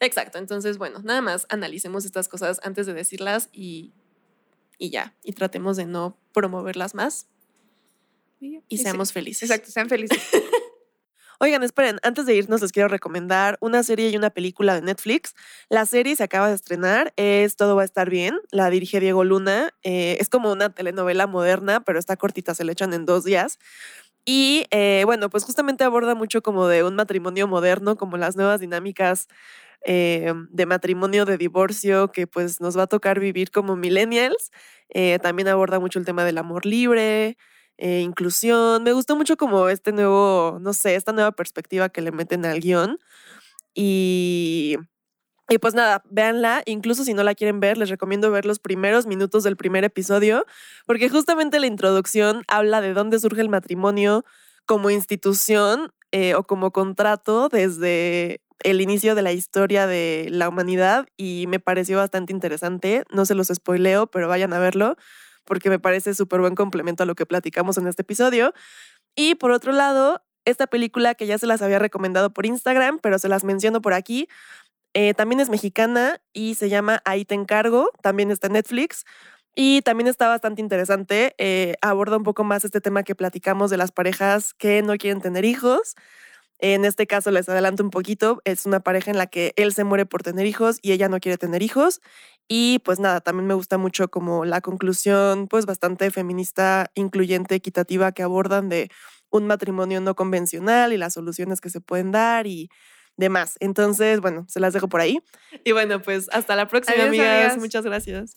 Exacto, entonces, bueno, nada más analicemos estas cosas antes de decirlas y, y ya, y tratemos de no promoverlas más Y, sí. seamos felices. Exacto, sean felices. Oigan, esperen, antes de irnos les quiero recomendar una serie y una película de Netflix. La serie se acaba de estrenar, es Todo va a estar bien, la dirige Diego Luna, eh, es como una telenovela moderna, pero está cortita, se le echan en dos días. Y eh, bueno, pues justamente aborda mucho como de un matrimonio moderno, como las nuevas dinámicas eh, de matrimonio, de divorcio, que pues nos va a tocar vivir como millennials. Eh, también aborda mucho el tema del amor libre, eh, inclusión. Me gustó mucho como este nuevo, no sé, esta nueva perspectiva que le meten al guion. Y, y pues nada, véanla. Incluso si no la quieren ver, les recomiendo ver los primeros minutos del primer episodio, porque justamente la introducción habla de dónde surge el matrimonio como institución eh, o como contrato desde el inicio de la historia de la humanidad y me pareció bastante interesante. No se los spoileo, pero vayan a verlo porque me parece súper buen complemento a lo que platicamos en este episodio. Y por otro lado, esta película que ya se las había recomendado por Instagram, pero se las menciono por aquí, eh, también es mexicana y se llama Ahí te encargo, también está en Netflix. Y también está bastante interesante, eh, aborda un poco más este tema que platicamos de las parejas que no quieren tener hijos. En este caso les adelanto un poquito, es una pareja en la que él se muere por tener hijos y ella no quiere tener hijos. Y pues nada, también me gusta mucho como la conclusión pues bastante feminista, incluyente, equitativa que abordan de un matrimonio no convencional y las soluciones que se pueden dar y demás. Entonces, bueno, se las dejo por ahí. Y bueno, pues hasta la próxima, Adiós, amigas. amigas. Muchas gracias.